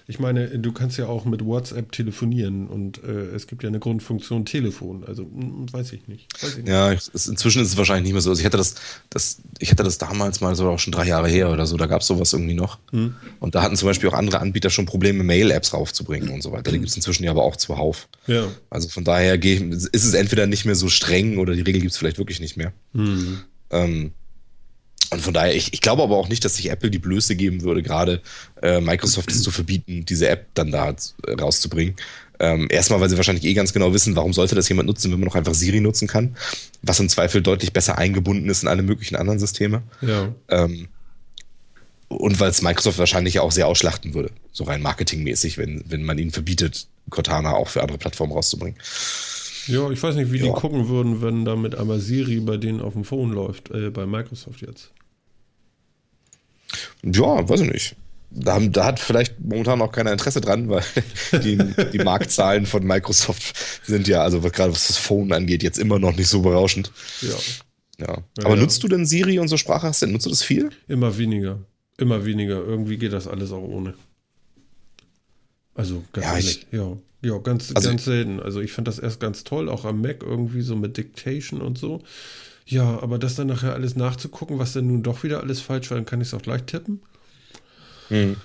Speaker 1: Ich meine, du kannst ja auch mit WhatsApp telefonieren und äh, es gibt ja eine Grundfunktion Telefon. Also hm, weiß ich nicht. Weiß ich nicht.
Speaker 2: Ja, es, inzwischen ist es wahrscheinlich nicht mehr so. Also ich hatte das, das, ich hatte das damals mal so auch schon drei Jahre her oder so. Da gab es sowas irgendwie noch. Hm. Und da hatten zum Beispiel auch andere Anbieter schon Probleme, Mail-Apps raufzubringen und so weiter. Die gibt es inzwischen ja aber auch zuhauf.
Speaker 1: Ja.
Speaker 2: Also von daher ist es entweder nicht mehr so streng oder die Regel gibt es vielleicht wirklich nicht mehr. Hm. Ähm, und von daher, ich, ich glaube aber auch nicht, dass sich Apple die Blöße geben würde, gerade äh, Microsoft es zu verbieten, diese App dann da äh, rauszubringen. Ähm, erstmal, weil sie wahrscheinlich eh ganz genau wissen, warum sollte das jemand nutzen, wenn man noch einfach Siri nutzen kann, was im Zweifel deutlich besser eingebunden ist in alle möglichen anderen Systeme.
Speaker 1: Ja.
Speaker 2: Ähm, und weil es Microsoft wahrscheinlich auch sehr ausschlachten würde, so rein marketingmäßig, wenn, wenn man ihnen verbietet, Cortana auch für andere Plattformen rauszubringen.
Speaker 1: Ja, ich weiß nicht, wie ja. die gucken würden, wenn damit einmal Siri bei denen auf dem Phone läuft, äh, bei Microsoft jetzt.
Speaker 2: Ja, weiß ich nicht. Da, da, hat vielleicht momentan auch keiner Interesse dran, weil die, die Marktzahlen von Microsoft sind ja, also gerade was das Phone angeht, jetzt immer noch nicht so berauschend.
Speaker 1: Ja.
Speaker 2: Ja. Aber ja. nutzt du denn Siri und so Sprachassistenten? Nutzt du das viel?
Speaker 1: Immer weniger. Immer weniger. Irgendwie geht das alles auch ohne. Also ganz ja, ich, ja. Ja, ganz, also ganz selten. Also ich fand das erst ganz toll, auch am Mac irgendwie so mit Dictation und so. Ja, aber das dann nachher alles nachzugucken, was denn nun doch wieder alles falsch war, dann kann ich es auch gleich tippen. Mhm.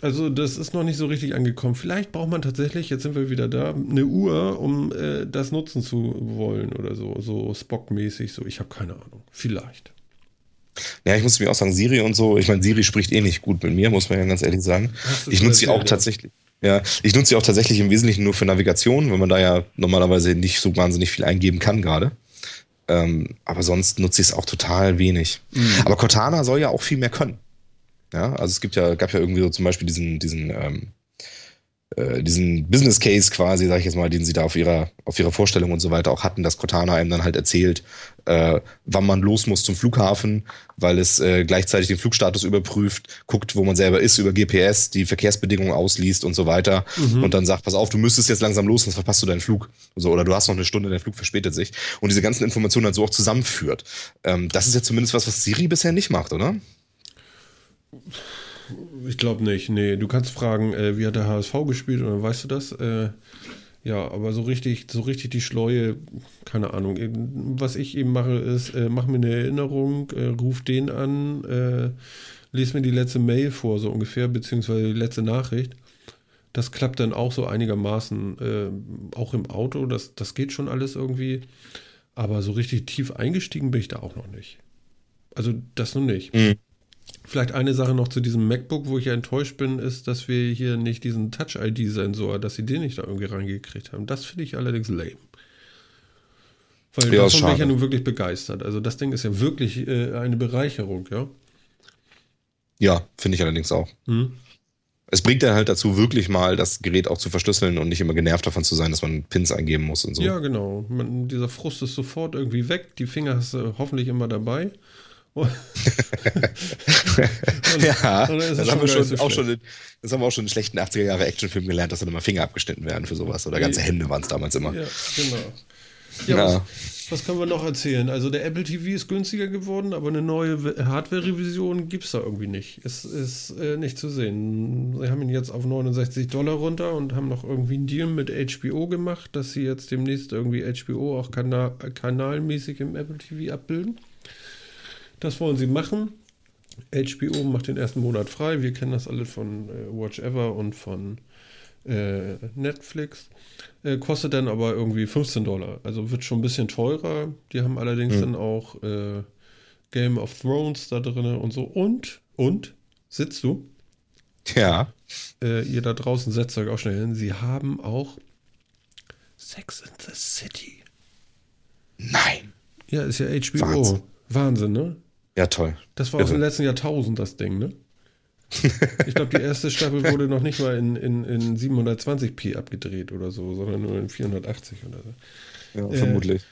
Speaker 1: Also das ist noch nicht so richtig angekommen. Vielleicht braucht man tatsächlich, jetzt sind wir wieder da, eine Uhr, um äh, das nutzen zu wollen oder so, so Spock-mäßig. So, ich habe keine Ahnung. Vielleicht.
Speaker 2: Ja, ich muss mir auch sagen, Siri und so, ich meine, Siri spricht eh nicht gut mit mir, muss man ja ganz ehrlich sagen. Ich nutze sie auch ja. tatsächlich. Ja, ich nutze sie auch tatsächlich im Wesentlichen nur für Navigation, weil man da ja normalerweise nicht so wahnsinnig viel eingeben kann gerade. Ähm, aber sonst nutze ich es auch total wenig. Mhm. Aber Cortana soll ja auch viel mehr können. Ja, also es gibt ja, gab ja irgendwie so zum Beispiel diesen, diesen, ähm, äh, diesen Business Case quasi, sag ich jetzt mal, den sie da auf ihrer, auf ihrer Vorstellung und so weiter auch hatten, dass Cortana einem dann halt erzählt, äh, wann man los muss zum Flughafen, weil es äh, gleichzeitig den Flugstatus überprüft, guckt, wo man selber ist über GPS, die Verkehrsbedingungen ausliest und so weiter mhm. und dann sagt, pass auf, du müsstest jetzt langsam los, sonst verpasst du deinen Flug. So, oder du hast noch eine Stunde, dein Flug verspätet sich. Und diese ganzen Informationen dann so auch zusammenführt. Ähm, das ist ja zumindest was, was Siri bisher nicht macht, oder?
Speaker 1: Ich glaube nicht. Nee, du kannst fragen, äh, wie hat der HSV gespielt und dann weißt du das. Äh, ja, aber so richtig, so richtig die Schleue, keine Ahnung. Was ich eben mache, ist, äh, mach mir eine Erinnerung, äh, ruf den an, äh, lese mir die letzte Mail vor, so ungefähr, beziehungsweise die letzte Nachricht. Das klappt dann auch so einigermaßen, äh, auch im Auto, das, das geht schon alles irgendwie. Aber so richtig tief eingestiegen bin ich da auch noch nicht. Also das noch nicht. Mhm. Vielleicht eine Sache noch zu diesem MacBook, wo ich ja enttäuscht bin, ist, dass wir hier nicht diesen Touch-ID-Sensor, dass sie den nicht da irgendwie reingekriegt haben. Das finde ich allerdings lame. Weil ja, davon bin ich ja nun wirklich begeistert. Also das Ding ist ja wirklich äh, eine Bereicherung, ja.
Speaker 2: Ja, finde ich allerdings auch. Hm. Es bringt dann halt dazu, wirklich mal das Gerät auch zu verschlüsseln und nicht immer genervt davon zu sein, dass man Pins eingeben muss und so.
Speaker 1: Ja, genau. Man, dieser Frust ist sofort irgendwie weg. Die Finger hast du hoffentlich immer dabei. Und,
Speaker 2: ja, das, haben wir schon, auch schon in, das haben wir auch schon in schlechten 80er Jahre Actionfilmen gelernt, dass dann immer Finger abgeschnitten werden für sowas. Oder ganze Hände waren es damals immer.
Speaker 1: Ja, genau. Ja, ja. Was, was, können wir noch erzählen? Also der Apple TV ist günstiger geworden, aber eine neue Hardware-Revision gibt es da irgendwie nicht. Es ist äh, nicht zu sehen. Sie haben ihn jetzt auf 69 Dollar runter und haben noch irgendwie einen Deal mit HBO gemacht, dass sie jetzt demnächst irgendwie HBO auch kana kanalmäßig im Apple TV abbilden. Das wollen sie machen. HBO macht den ersten Monat frei. Wir kennen das alle von äh, Watch Ever und von äh, Netflix. Äh, kostet dann aber irgendwie 15 Dollar. Also wird schon ein bisschen teurer. Die haben allerdings mhm. dann auch äh, Game of Thrones da drin und so. Und, und, sitzt du?
Speaker 2: Ja.
Speaker 1: Äh, ihr da draußen setzt euch auch schnell hin. Sie haben auch Sex in the City.
Speaker 2: Nein.
Speaker 1: Ja, ist ja HBO. Wahnsinn, Wahnsinn ne?
Speaker 2: Ja, toll.
Speaker 1: Das war Irre. aus dem letzten Jahrtausend, das Ding, ne? ich glaube, die erste Staffel wurde noch nicht mal in, in, in 720p abgedreht oder so, sondern nur in 480 oder so.
Speaker 2: Ja, äh, vermutlich.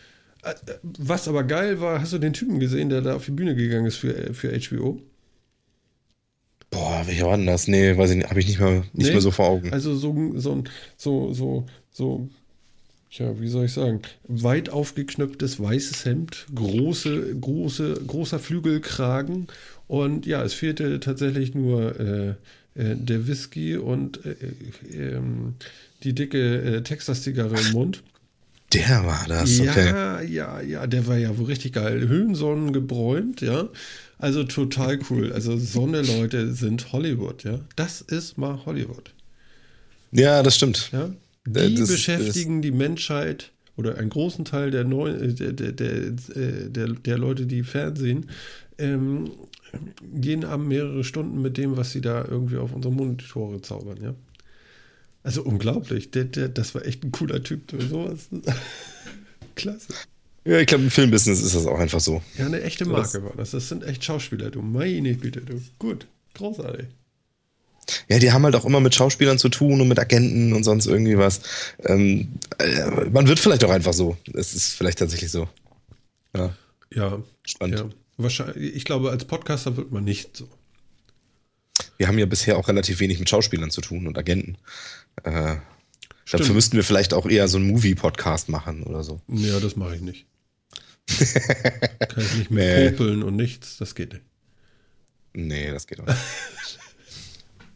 Speaker 1: Äh, was aber geil war, hast du den Typen gesehen, der da auf die Bühne gegangen ist für, für HBO?
Speaker 2: Boah, welcher war denn das? Nee, weiß ich nicht, habe ich nicht mehr, nicht nee? mehr so vor Augen.
Speaker 1: Also so, so, so, so, so Tja, wie soll ich sagen? Weit aufgeknöpftes weißes Hemd, große, große, großer Flügelkragen und ja, es fehlte tatsächlich nur äh, äh, der Whisky und äh, äh ähm, die dicke äh, Texas-Zigarre im Mund.
Speaker 2: Der war das,
Speaker 1: okay. Ja, ja, ja, der war ja wohl richtig geil. Höhensonnen gebräunt, ja. Also total cool. Also Sonne, Leute, sind Hollywood, ja. Das ist mal Hollywood.
Speaker 2: Ja, das stimmt.
Speaker 1: Ja, die das, beschäftigen das, die Menschheit oder einen großen Teil der, Neu äh, der, der, der, äh, der, der Leute, die Fernsehen, ähm, jeden Abend mehrere Stunden mit dem, was sie da irgendwie auf unsere Monitore zaubern, ja. Also unglaublich. Der, der, das war echt ein cooler Typ. Sowas. Klasse.
Speaker 2: Ja, ich glaube, im Filmbusiness ist das auch einfach so.
Speaker 1: Ja, eine echte Marke war das. Das sind echt Schauspieler, du. Meine Güte, du. Gut. Großartig.
Speaker 2: Ja, die haben halt auch immer mit Schauspielern zu tun und mit Agenten und sonst irgendwie was. Ähm, äh, man wird vielleicht auch einfach so. Es ist vielleicht tatsächlich so. Ja.
Speaker 1: Ja. Spannend. Ja. Wahrscheinlich, ich glaube, als Podcaster wird man nicht so.
Speaker 2: Wir haben ja bisher auch relativ wenig mit Schauspielern zu tun und Agenten. Äh, dafür müssten wir vielleicht auch eher so einen Movie-Podcast machen oder so.
Speaker 1: Ja, das mache ich nicht. Kann ich nicht mehr nee. popeln und nichts, das geht nicht.
Speaker 2: Nee, das geht auch nicht.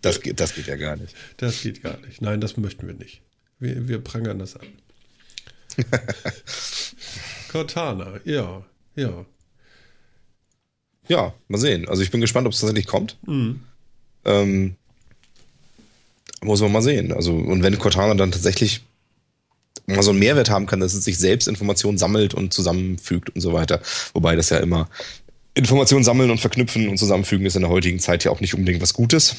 Speaker 2: Das geht, das geht ja gar nicht.
Speaker 1: Das geht gar nicht. Nein, das möchten wir nicht. Wir, wir prangern das an. Cortana, ja, ja.
Speaker 2: Ja, mal sehen. Also ich bin gespannt, ob es tatsächlich kommt. Mhm. Ähm, muss man mal sehen. Also, und wenn Cortana dann tatsächlich mal so einen Mehrwert haben kann, dass es sich selbst Informationen sammelt und zusammenfügt und so weiter. Wobei das ja immer Informationen sammeln und verknüpfen und zusammenfügen ist in der heutigen Zeit ja auch nicht unbedingt was Gutes.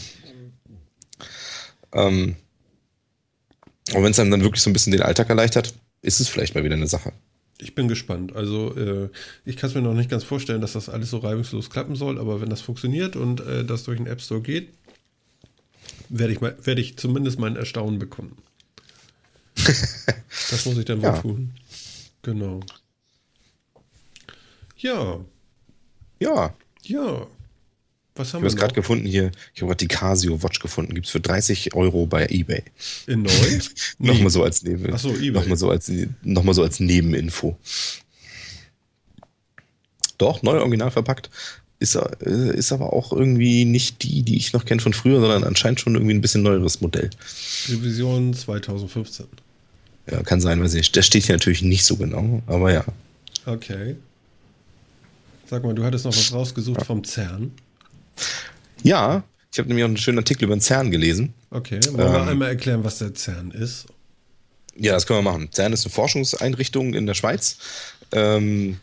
Speaker 2: Ähm, und wenn es einem dann wirklich so ein bisschen den Alltag erleichtert, ist es vielleicht mal wieder eine Sache.
Speaker 1: Ich bin gespannt. Also äh, ich kann es mir noch nicht ganz vorstellen, dass das alles so reibungslos klappen soll, aber wenn das funktioniert und äh, das durch den App Store geht, werde ich, mal, werde ich zumindest mein Erstaunen bekommen. das muss ich dann wohl ja. tun. Genau. Ja.
Speaker 2: Ja.
Speaker 1: Ja.
Speaker 2: Was haben ich habe es gerade gefunden hier. Ich habe gerade die Casio Watch gefunden. Gibt es für 30 Euro bei eBay.
Speaker 1: In neu?
Speaker 2: nochmal so als Neben.
Speaker 1: Ach so, eBay.
Speaker 2: Nochmal so als, noch so als Nebeninfo. Doch, neu original verpackt. Ist, äh, ist aber auch irgendwie nicht die, die ich noch kenne von früher, sondern anscheinend schon irgendwie ein bisschen neueres Modell.
Speaker 1: Revision 2015.
Speaker 2: Ja, kann sein, weiß ich. Das steht hier natürlich nicht so genau, aber ja.
Speaker 1: Okay. Sag mal, du hattest noch was rausgesucht ja. vom CERN.
Speaker 2: Ja, ich habe nämlich auch einen schönen Artikel über den CERN gelesen.
Speaker 1: Okay, wollen wir ähm, einmal erklären, was der CERN ist?
Speaker 2: Ja, das können wir machen. CERN ist eine Forschungseinrichtung in der Schweiz, ähm,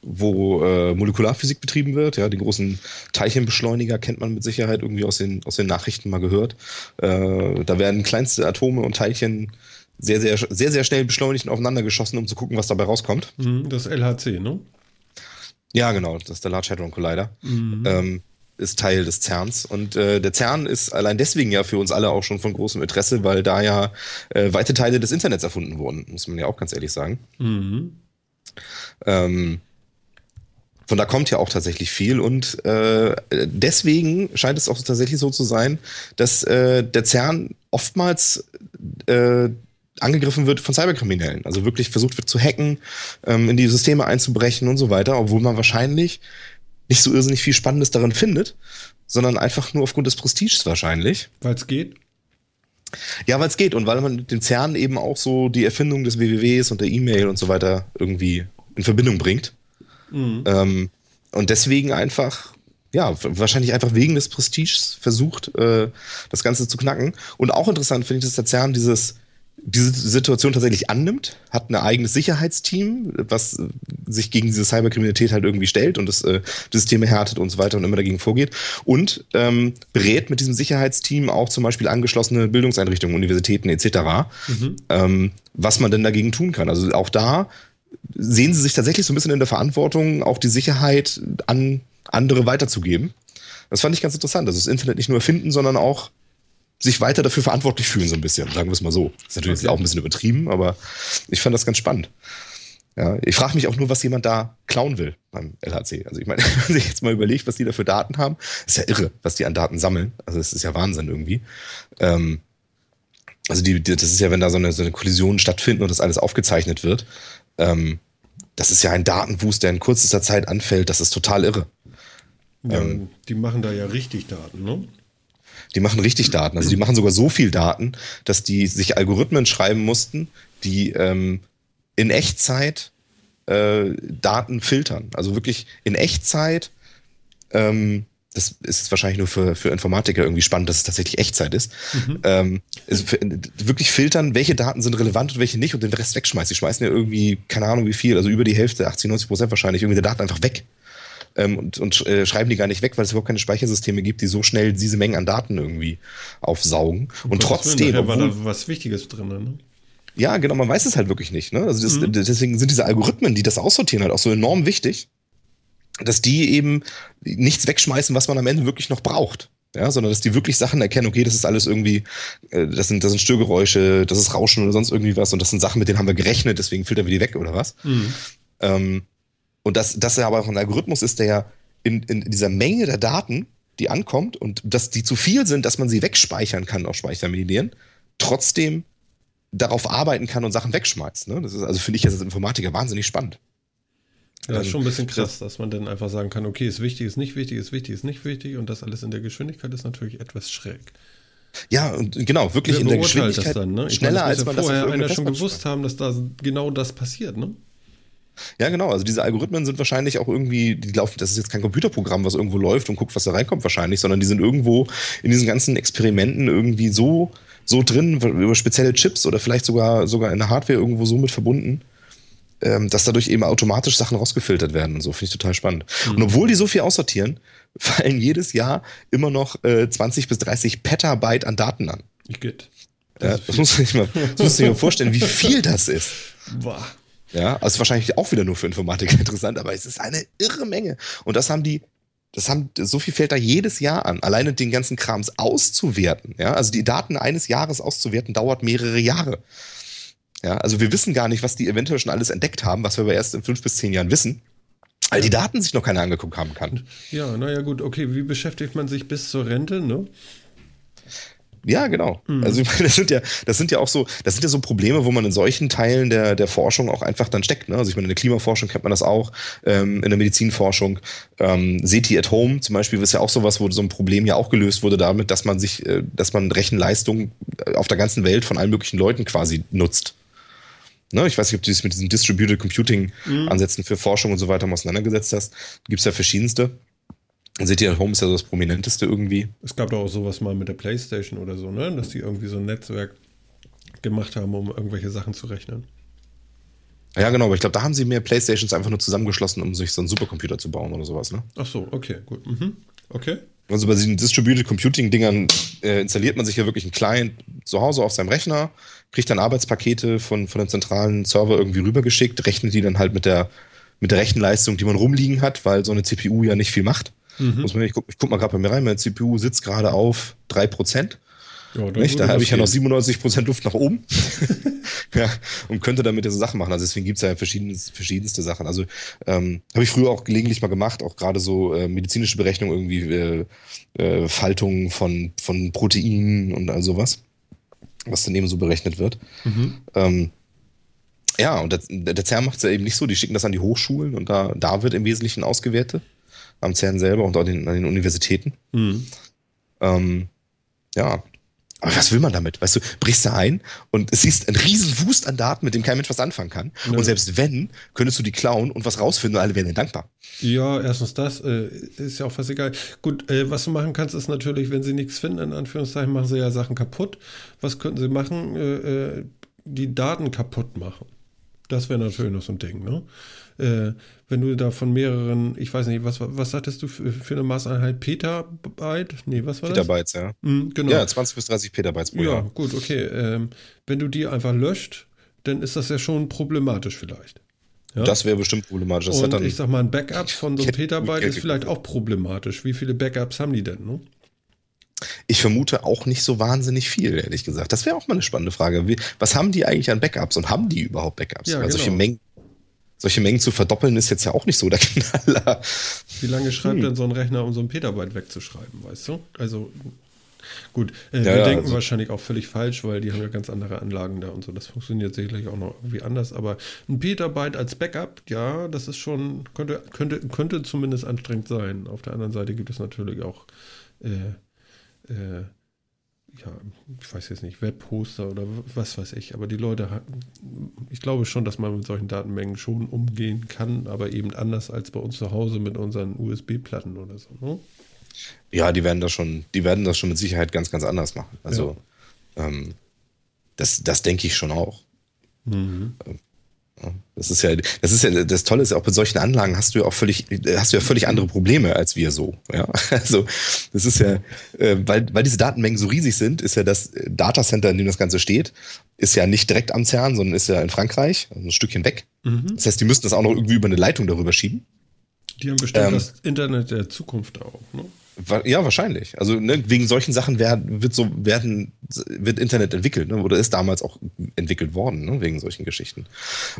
Speaker 2: wo äh, Molekularphysik betrieben wird. Ja, die großen Teilchenbeschleuniger kennt man mit Sicherheit irgendwie aus den, aus den Nachrichten mal gehört. Äh, da werden kleinste Atome und Teilchen sehr, sehr, sehr, sehr schnell beschleunigt und aufeinander geschossen, um zu gucken, was dabei rauskommt.
Speaker 1: Mhm, das LHC, ne?
Speaker 2: Ja, genau, das ist der Large Hadron Collider. Mhm. Ähm, ist Teil des CERNs. Und äh, der CERN ist allein deswegen ja für uns alle auch schon von großem Interesse, weil da ja äh, weite Teile des Internets erfunden wurden, muss man ja auch ganz ehrlich sagen. Mhm. Ähm, von da kommt ja auch tatsächlich viel und äh, deswegen scheint es auch tatsächlich so zu sein, dass äh, der CERN oftmals äh, angegriffen wird von Cyberkriminellen. Also wirklich versucht wird zu hacken, ähm, in die Systeme einzubrechen und so weiter, obwohl man wahrscheinlich nicht so irrsinnig viel Spannendes daran findet, sondern einfach nur aufgrund des Prestiges wahrscheinlich.
Speaker 1: Weil es geht?
Speaker 2: Ja, weil es geht und weil man mit dem CERN eben auch so die Erfindung des WWWs und der E-Mail und so weiter irgendwie in Verbindung bringt. Mhm. Ähm, und deswegen einfach, ja, wahrscheinlich einfach wegen des Prestiges versucht, äh, das Ganze zu knacken. Und auch interessant finde ich, dass der CERN dieses diese Situation tatsächlich annimmt, hat ein eigenes Sicherheitsteam, was sich gegen diese Cyberkriminalität halt irgendwie stellt und das äh, die Systeme härtet und so weiter und immer dagegen vorgeht und ähm, berät mit diesem Sicherheitsteam auch zum Beispiel angeschlossene Bildungseinrichtungen, Universitäten etc., mhm. ähm, was man denn dagegen tun kann. Also auch da sehen sie sich tatsächlich so ein bisschen in der Verantwortung, auch die Sicherheit an andere weiterzugeben. Das fand ich ganz interessant. Also das Internet nicht nur erfinden, sondern auch sich weiter dafür verantwortlich fühlen, so ein bisschen, sagen wir es mal so. Das ist natürlich okay. auch ein bisschen übertrieben, aber ich fand das ganz spannend. Ja, ich frage mich auch nur, was jemand da klauen will beim LHC. Also ich meine, wenn man sich jetzt mal überlegt, was die da für Daten haben, ist ja irre, was die an Daten sammeln. Also es ist ja Wahnsinn irgendwie. Ähm, also die, das ist ja, wenn da so eine, so eine Kollision stattfindet und das alles aufgezeichnet wird, ähm, das ist ja ein Datenwust, der in kürzester Zeit anfällt. Das ist total irre.
Speaker 1: Ja, ähm, die machen da ja richtig Daten, ne?
Speaker 2: Die machen richtig Daten. Also die machen sogar so viel Daten, dass die sich Algorithmen schreiben mussten, die ähm, in Echtzeit äh, Daten filtern. Also wirklich in Echtzeit. Ähm, das ist wahrscheinlich nur für, für Informatiker irgendwie spannend, dass es tatsächlich Echtzeit ist. Mhm. Ähm, ist für, wirklich filtern, welche Daten sind relevant und welche nicht und den Rest wegschmeißen. Die schmeißen ja irgendwie, keine Ahnung wie viel, also über die Hälfte, 80, 90 Prozent wahrscheinlich, irgendwie der Daten einfach weg ähm, und, und äh, schreiben die gar nicht weg, weil es überhaupt keine Speichersysteme gibt, die so schnell diese Mengen an Daten irgendwie aufsaugen. Und, und trotzdem.
Speaker 1: Willen, war da was Wichtiges drin, ne?
Speaker 2: Ja, genau, man weiß es halt wirklich nicht. Ne? Also das, mhm. deswegen sind diese Algorithmen, die das aussortieren, halt auch so enorm wichtig, dass die eben nichts wegschmeißen, was man am Ende wirklich noch braucht. Ja, sondern dass die wirklich Sachen erkennen, okay, das ist alles irgendwie, äh, das sind, das sind Störgeräusche, das ist Rauschen oder sonst irgendwie was und das sind Sachen, mit denen haben wir gerechnet, deswegen filtern wir die weg oder was. Mhm. Ähm, und dass das aber auch ein Algorithmus ist, der in, in dieser Menge der Daten, die ankommt und dass die zu viel sind, dass man sie wegspeichern kann auf Speichermedien, trotzdem darauf arbeiten kann und Sachen wegschmeißt. Ne? Das ist also finde ich als Informatiker wahnsinnig spannend.
Speaker 1: Ja, ist schon ein bisschen krass, dass man dann einfach sagen kann, okay, ist wichtig, ist nicht wichtig, ist wichtig, ist nicht wichtig und das alles in der Geschwindigkeit ist natürlich etwas schräg.
Speaker 2: Ja, und genau, wirklich Wer in der Geschwindigkeit
Speaker 1: das dann, ne?
Speaker 2: schneller
Speaker 1: meine,
Speaker 2: als man
Speaker 1: vorher das einer schon gewusst haben, dass da genau das passiert, ne?
Speaker 2: Ja, genau. Also diese Algorithmen sind wahrscheinlich auch irgendwie, die laufen, das ist jetzt kein Computerprogramm, was irgendwo läuft und guckt, was da reinkommt wahrscheinlich, sondern die sind irgendwo in diesen ganzen Experimenten irgendwie so, so drin, über spezielle Chips oder vielleicht sogar, sogar in der Hardware irgendwo so mit verbunden, ähm, dass dadurch eben automatisch Sachen rausgefiltert werden und so. Finde ich total spannend. Mhm. Und obwohl die so viel aussortieren, fallen jedes Jahr immer noch äh, 20 bis 30 Petabyte an Daten an.
Speaker 1: Ich geht.
Speaker 2: Das, ja, das muss mal, das muss sich mal vorstellen, wie viel das ist.
Speaker 1: Boah.
Speaker 2: Ja, also wahrscheinlich auch wieder nur für Informatiker interessant, aber es ist eine irre Menge. Und das haben die das haben, so viel fällt da jedes Jahr an. Alleine den ganzen Krams auszuwerten, ja, also die Daten eines Jahres auszuwerten, dauert mehrere Jahre. Ja, also wir wissen gar nicht, was die eventuell schon alles entdeckt haben, was wir aber erst in fünf bis zehn Jahren wissen. Weil die Daten sich noch keiner angeguckt haben kann.
Speaker 1: Ja, naja, gut, okay, wie beschäftigt man sich bis zur Rente, ne?
Speaker 2: Ja, genau. Mhm. Also ich meine, das sind ja, das sind ja auch so, das sind ja so Probleme, wo man in solchen Teilen der, der Forschung auch einfach dann steckt. Ne? Also ich meine, in der Klimaforschung kennt man das auch, ähm, in der Medizinforschung. Ähm, SETI at Home zum Beispiel ist ja auch sowas, wo so ein Problem ja auch gelöst wurde damit, dass man sich, äh, dass man Rechenleistung äh, auf der ganzen Welt von allen möglichen Leuten quasi nutzt. Ne? Ich weiß nicht, ob du dich mit diesen Distributed Computing mhm. Ansätzen für Forschung und so weiter auseinandergesetzt hast. Gibt es ja verschiedenste. City at Home ist ja so das Prominenteste irgendwie.
Speaker 1: Es gab doch auch sowas mal mit der Playstation oder so, ne? Dass die irgendwie so ein Netzwerk gemacht haben, um irgendwelche Sachen zu rechnen.
Speaker 2: Ja, genau, aber ich glaube, da haben sie mehr Playstations einfach nur zusammengeschlossen, um sich so einen Supercomputer zu bauen oder sowas, ne?
Speaker 1: Ach so, okay, gut. Mhm. Okay.
Speaker 2: Also bei diesen Distributed Computing-Dingern äh, installiert man sich ja wirklich einen Client zu Hause auf seinem Rechner, kriegt dann Arbeitspakete von, von dem zentralen Server irgendwie rübergeschickt, rechnet die dann halt mit der, mit der Rechenleistung, die man rumliegen hat, weil so eine CPU ja nicht viel macht. Mhm. Muss man, ich guck, ich guck mal gerade bei mir rein, meine CPU sitzt gerade auf 3%. Ja? Da habe ich ja noch 97% Luft nach oben. ja, und könnte damit diese Sachen machen. Also deswegen gibt es ja verschiedenes, verschiedenste Sachen. Also ähm, habe ich früher auch gelegentlich mal gemacht, auch gerade so äh, medizinische Berechnungen, irgendwie äh, äh, Faltungen von, von Proteinen und all sowas, was dann eben so berechnet wird. Mhm. Ähm, ja, und der, der CERN macht es ja eben nicht so, die schicken das an die Hochschulen und da, da wird im Wesentlichen ausgewertet am CERN selber und auch den, an den Universitäten. Mhm. Ähm, ja. Aber was will man damit? Weißt du, brichst da ein und siehst einen riesen Wust an Daten, mit dem kein Mensch was anfangen kann. Ja. Und selbst wenn, könntest du die klauen und was rausfinden und alle wären dir dankbar.
Speaker 1: Ja, erstens das, äh, ist ja auch fast egal. Gut, äh, was du machen kannst, ist natürlich, wenn sie nichts finden, in Anführungszeichen, machen sie ja Sachen kaputt. Was könnten sie machen? Äh, äh die Daten kaputt machen. Das wäre natürlich noch so ein Ding, ne? Äh, wenn du da von mehreren, ich weiß nicht, was, was sagtest du für, für eine Maßeinheit? Petabyte? Nee, was war
Speaker 2: Petabytes,
Speaker 1: das?
Speaker 2: ja. Mhm, genau. Ja, 20 bis 30 Petabytes pro Jahr.
Speaker 1: Ja, gut, okay. Ähm, wenn du die einfach löscht, dann ist das ja schon problematisch vielleicht.
Speaker 2: Ja? Das wäre bestimmt problematisch. Das
Speaker 1: Und ich sag mal, ein Backup von so einem Petabyte ist vielleicht auch problematisch. Wie viele Backups haben die denn? Ne?
Speaker 2: Ich vermute auch nicht so wahnsinnig viel, ehrlich gesagt. Das wäre auch mal eine spannende Frage. Was haben die eigentlich an Backups und haben die überhaupt Backups?
Speaker 1: Ja,
Speaker 2: Weil
Speaker 1: genau.
Speaker 2: Mengen solche Mengen zu verdoppeln ist jetzt ja auch nicht so der Knaller.
Speaker 1: Wie lange schreibt hm. denn so ein Rechner, um so ein Petabyte wegzuschreiben, weißt du? Also gut, äh, ja, wir ja, denken also wahrscheinlich auch völlig falsch, weil die haben ja ganz andere Anlagen da und so. Das funktioniert sicherlich auch noch irgendwie anders. Aber ein Petabyte als Backup, ja, das ist schon, könnte, könnte, könnte zumindest anstrengend sein. Auf der anderen Seite gibt es natürlich auch äh, äh, ja, ich weiß jetzt nicht, Webposter oder was weiß ich, aber die Leute ich glaube schon, dass man mit solchen Datenmengen schon umgehen kann, aber eben anders als bei uns zu Hause mit unseren USB-Platten oder so. Ne?
Speaker 2: Ja, die werden das schon, die werden das schon mit Sicherheit ganz, ganz anders machen. Also ja. ähm, das, das denke ich schon auch. Mhm. Das ist ja, das ist ja, das Tolle ist ja auch bei solchen Anlagen hast du ja auch völlig, hast du ja völlig andere Probleme als wir so. Ja, also das ist ja, äh, weil, weil diese Datenmengen so riesig sind, ist ja das Datacenter, in dem das Ganze steht, ist ja nicht direkt am CERN, sondern ist ja in Frankreich, also ein Stückchen weg. Mhm. Das heißt, die müssen das auch noch irgendwie über eine Leitung darüber schieben.
Speaker 1: Die haben bestimmt ähm, das Internet der Zukunft auch, ne?
Speaker 2: Ja, wahrscheinlich. Also ne, wegen solchen Sachen werden, wird so werden wird Internet entwickelt, ne? oder ist damals auch entwickelt worden ne? wegen solchen Geschichten.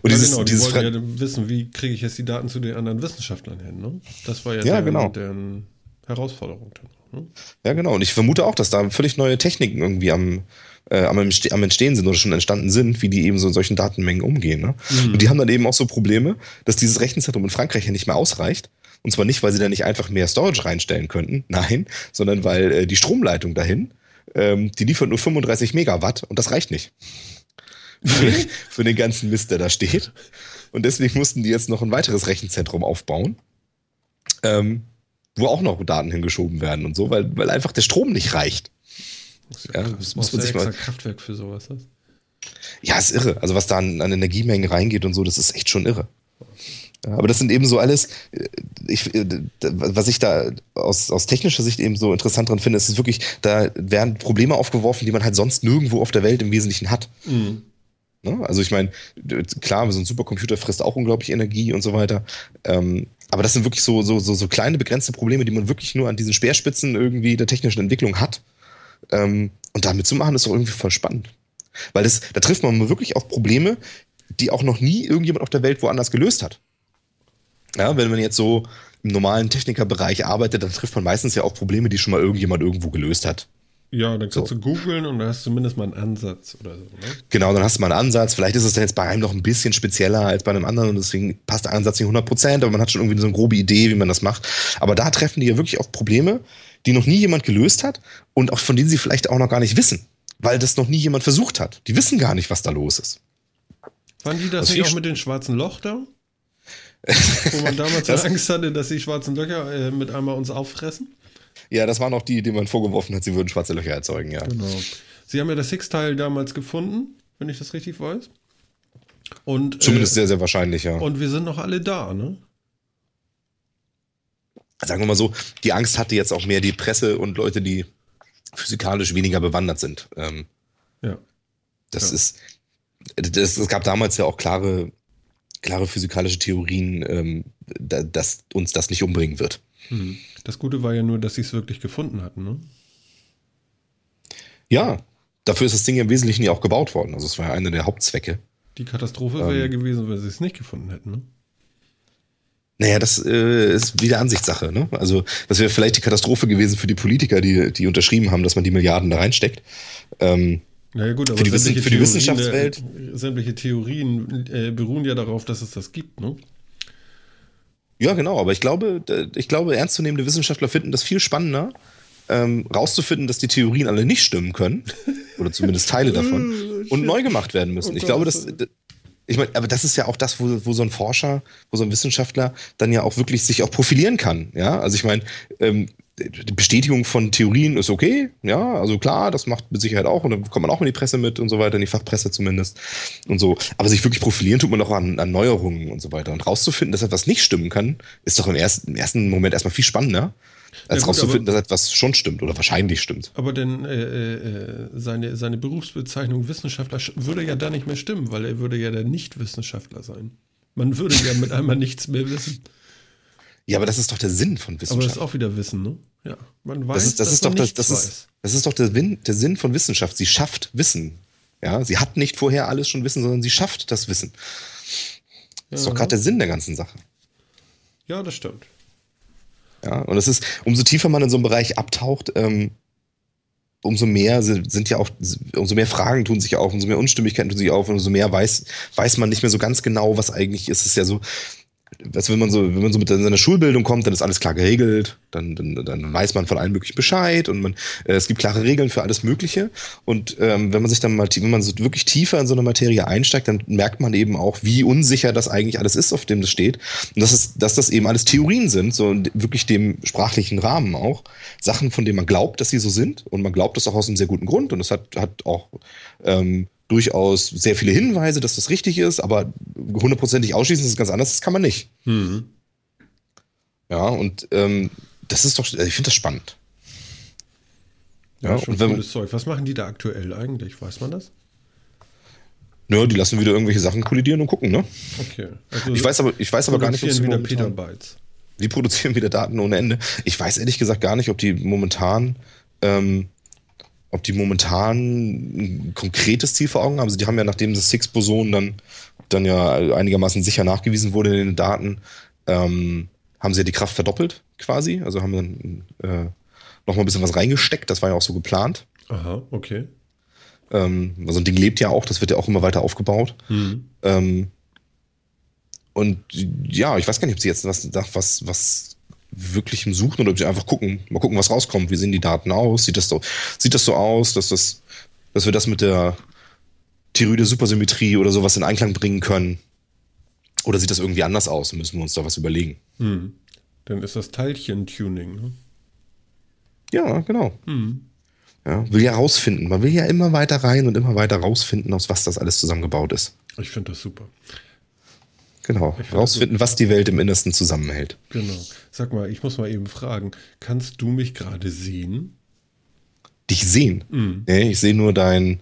Speaker 1: Und ja, dieses, genau, die dieses wollten ja wissen, wie kriege ich jetzt die Daten zu den anderen Wissenschaftlern hin. Ne? Das war ja,
Speaker 2: ja
Speaker 1: deren,
Speaker 2: genau.
Speaker 1: deren Herausforderung.
Speaker 2: Ne? Ja, genau. Und ich vermute auch, dass da völlig neue Techniken irgendwie am äh, am, am Entstehen sind oder schon entstanden sind, wie die eben so in solchen Datenmengen umgehen. Ne? Mhm. Und die haben dann eben auch so Probleme, dass dieses Rechenzentrum in Frankreich ja nicht mehr ausreicht und zwar nicht, weil sie da nicht einfach mehr Storage reinstellen könnten, nein, sondern weil äh, die Stromleitung dahin, ähm, die liefert nur 35 Megawatt und das reicht nicht. Für, für den ganzen Mist, der da steht. Und deswegen mussten die jetzt noch ein weiteres Rechenzentrum aufbauen, ähm, wo auch noch Daten hingeschoben werden und so, weil, weil einfach der Strom nicht reicht.
Speaker 1: Das ja, das muss man sich mal. Kraftwerk für sowas.
Speaker 2: Ja, ist irre. Also was da an, an Energiemengen reingeht und so, das ist echt schon irre. Aber das sind eben so alles, äh, ich, äh, was ich da aus, aus technischer Sicht eben so interessant dran finde, ist wirklich, da werden Probleme aufgeworfen, die man halt sonst nirgendwo auf der Welt im Wesentlichen hat. Mhm. Ne? Also ich meine, klar, so ein Supercomputer frisst auch unglaublich Energie und so weiter. Ähm, aber das sind wirklich so, so, so, so kleine begrenzte Probleme, die man wirklich nur an diesen Speerspitzen irgendwie der technischen Entwicklung hat. Ähm, und damit zu machen, ist doch irgendwie voll spannend. Weil das, da trifft man wirklich auf Probleme, die auch noch nie irgendjemand auf der Welt woanders gelöst hat. Ja, wenn man jetzt so im normalen Technikerbereich arbeitet, dann trifft man meistens ja auch Probleme, die schon mal irgendjemand irgendwo gelöst hat.
Speaker 1: Ja, dann kannst so. du googeln und dann hast du zumindest mal einen Ansatz oder so. Ne?
Speaker 2: Genau, dann hast du mal einen Ansatz. Vielleicht ist es dann jetzt bei einem noch ein bisschen spezieller als bei einem anderen und deswegen passt der Ansatz nicht 100% aber man hat schon irgendwie so eine grobe Idee, wie man das macht. Aber da treffen die ja wirklich auf Probleme, die noch nie jemand gelöst hat und auch von denen sie vielleicht auch noch gar nicht wissen, weil das noch nie jemand versucht hat. Die wissen gar nicht, was da los ist.
Speaker 1: Waren die das, das nicht auch mit dem schwarzen Loch da? Wo man damals das, Angst hatte, dass die schwarzen Löcher äh, mit einmal uns auffressen?
Speaker 2: Ja, das waren auch die, die man vorgeworfen hat, sie würden schwarze Löcher erzeugen, ja. Genau.
Speaker 1: Sie haben ja das Six-Teil damals gefunden, wenn ich das richtig weiß. Und,
Speaker 2: Zumindest äh, sehr, sehr wahrscheinlich, ja.
Speaker 1: Und wir sind noch alle da, ne?
Speaker 2: Sagen wir mal so, die Angst hatte jetzt auch mehr die Presse und Leute, die physikalisch weniger bewandert sind. Ähm, ja. Das ja. ist, das, es gab damals ja auch klare, klare physikalische Theorien, ähm, da, dass uns das nicht umbringen wird.
Speaker 1: Mhm. Das Gute war ja nur, dass sie es wirklich gefunden hatten, ne?
Speaker 2: Ja, dafür ist das Ding ja im Wesentlichen ja auch gebaut worden. Also es war ja einer der Hauptzwecke.
Speaker 1: Die Katastrophe ähm, wäre ja gewesen, wenn sie es nicht gefunden hätten, ne?
Speaker 2: Naja, das äh, ist wieder Ansichtssache. Ne? Also das wäre vielleicht die Katastrophe gewesen für die Politiker, die, die unterschrieben haben, dass man die Milliarden da reinsteckt. Ähm,
Speaker 1: naja gut, aber für die, Wissen, für die Wissenschaftswelt. Der, sämtliche Theorien äh, beruhen ja darauf, dass es das gibt, ne?
Speaker 2: Ja, genau, aber ich glaube, ich glaube, ernstzunehmende Wissenschaftler finden das viel spannender, ähm, rauszufinden, dass die Theorien alle nicht stimmen können. Oder zumindest Teile davon. und neu gemacht werden müssen. Oh ich glaube, dass. Ich meine, aber das ist ja auch das, wo, wo so ein Forscher, wo so ein Wissenschaftler dann ja auch wirklich sich auch profilieren kann. Ja, also ich meine, ähm, die Bestätigung von Theorien ist okay, ja, also klar, das macht mit Sicherheit auch und dann kommt man auch in die Presse mit und so weiter, in die Fachpresse zumindest und so. Aber sich wirklich profilieren tut man doch an, an Neuerungen und so weiter. Und rauszufinden, dass etwas nicht stimmen kann, ist doch im ersten, im ersten Moment erstmal viel spannender, als ja, rauszufinden, dass etwas schon stimmt oder wahrscheinlich stimmt.
Speaker 1: Aber denn äh, äh, seine, seine Berufsbezeichnung Wissenschaftler würde ja da nicht mehr stimmen, weil er würde ja der Nicht-Wissenschaftler sein. Man würde ja mit einmal nichts mehr wissen.
Speaker 2: Ja, aber das ist doch der Sinn von Wissenschaft. Aber das
Speaker 1: ist auch wieder Wissen, ne? Ja,
Speaker 2: man weiß, das ist, das ist doch das, das ist, das ist doch der, Win, der Sinn von Wissenschaft. Sie schafft Wissen. Ja, sie hat nicht vorher alles schon Wissen, sondern sie schafft das Wissen. Das ist doch gerade der Sinn der ganzen Sache.
Speaker 1: Ja, das stimmt.
Speaker 2: Ja, und es ist, umso tiefer man in so einem Bereich abtaucht, ähm, umso mehr sind ja auch, umso mehr Fragen tun sich auf, umso mehr Unstimmigkeiten tun sich auf, und umso mehr weiß, weiß man nicht mehr so ganz genau, was eigentlich ist. Es ist ja so, also wenn man so, wenn man so mit seiner Schulbildung kommt, dann ist alles klar geregelt, dann, dann, dann weiß man von allen möglichen Bescheid und man, äh, es gibt klare Regeln für alles Mögliche. Und ähm, wenn man sich dann mal, wenn man so wirklich tiefer in so eine Materie einsteigt, dann merkt man eben auch, wie unsicher das eigentlich alles ist, auf dem das steht. Und dass, es, dass das eben alles Theorien sind, so wirklich dem sprachlichen Rahmen auch. Sachen, von denen man glaubt, dass sie so sind. Und man glaubt das auch aus einem sehr guten Grund. Und es hat, hat auch ähm, durchaus sehr viele Hinweise, dass das richtig ist, aber hundertprozentig ausschließen, das ist ganz anders, das kann man nicht. Mhm. Ja, und ähm, das ist doch, also ich finde das spannend.
Speaker 1: Ja, ja schon und wenn, cooles Zeug. Was machen die da aktuell eigentlich? Weiß man das?
Speaker 2: Nö, die lassen wieder irgendwelche Sachen kollidieren und gucken, ne? Okay. Also ich weiß aber, ich weiß aber gar nicht,
Speaker 1: ob sie wieder Petabytes.
Speaker 2: Die produzieren wieder Daten ohne Ende. Ich weiß ehrlich gesagt gar nicht, ob die momentan ähm, ob die momentan ein konkretes Ziel vor Augen haben. Also die haben ja, nachdem das Higgs-Boson dann, dann ja einigermaßen sicher nachgewiesen wurde in den Daten, ähm, haben sie ja die Kraft verdoppelt quasi. Also haben dann äh, noch mal ein bisschen was reingesteckt. Das war ja auch so geplant.
Speaker 1: Aha, okay.
Speaker 2: Ähm, also ein Ding lebt ja auch, das wird ja auch immer weiter aufgebaut. Mhm. Ähm, und ja, ich weiß gar nicht, ob sie jetzt was, was, was wirklich Suchen oder ob sie einfach gucken, mal gucken, was rauskommt. Wie sehen die Daten aus? Sieht das so, sieht das so aus, dass, das, dass wir das mit der Thyroide Supersymmetrie oder sowas in Einklang bringen können? Oder sieht das irgendwie anders aus? Müssen wir uns da was überlegen.
Speaker 1: Hm. Dann ist das Teilchen-Tuning. Ne?
Speaker 2: Ja, genau. Hm. Ja, will ja rausfinden. Man will ja immer weiter rein und immer weiter rausfinden, aus was das alles zusammengebaut ist.
Speaker 1: Ich finde das super.
Speaker 2: Genau, rausfinden, was die Welt im Innersten zusammenhält.
Speaker 1: Genau. Sag mal, ich muss mal eben fragen, kannst du mich gerade sehen?
Speaker 2: Dich sehen? Mhm. Nee, ich sehe nur dein,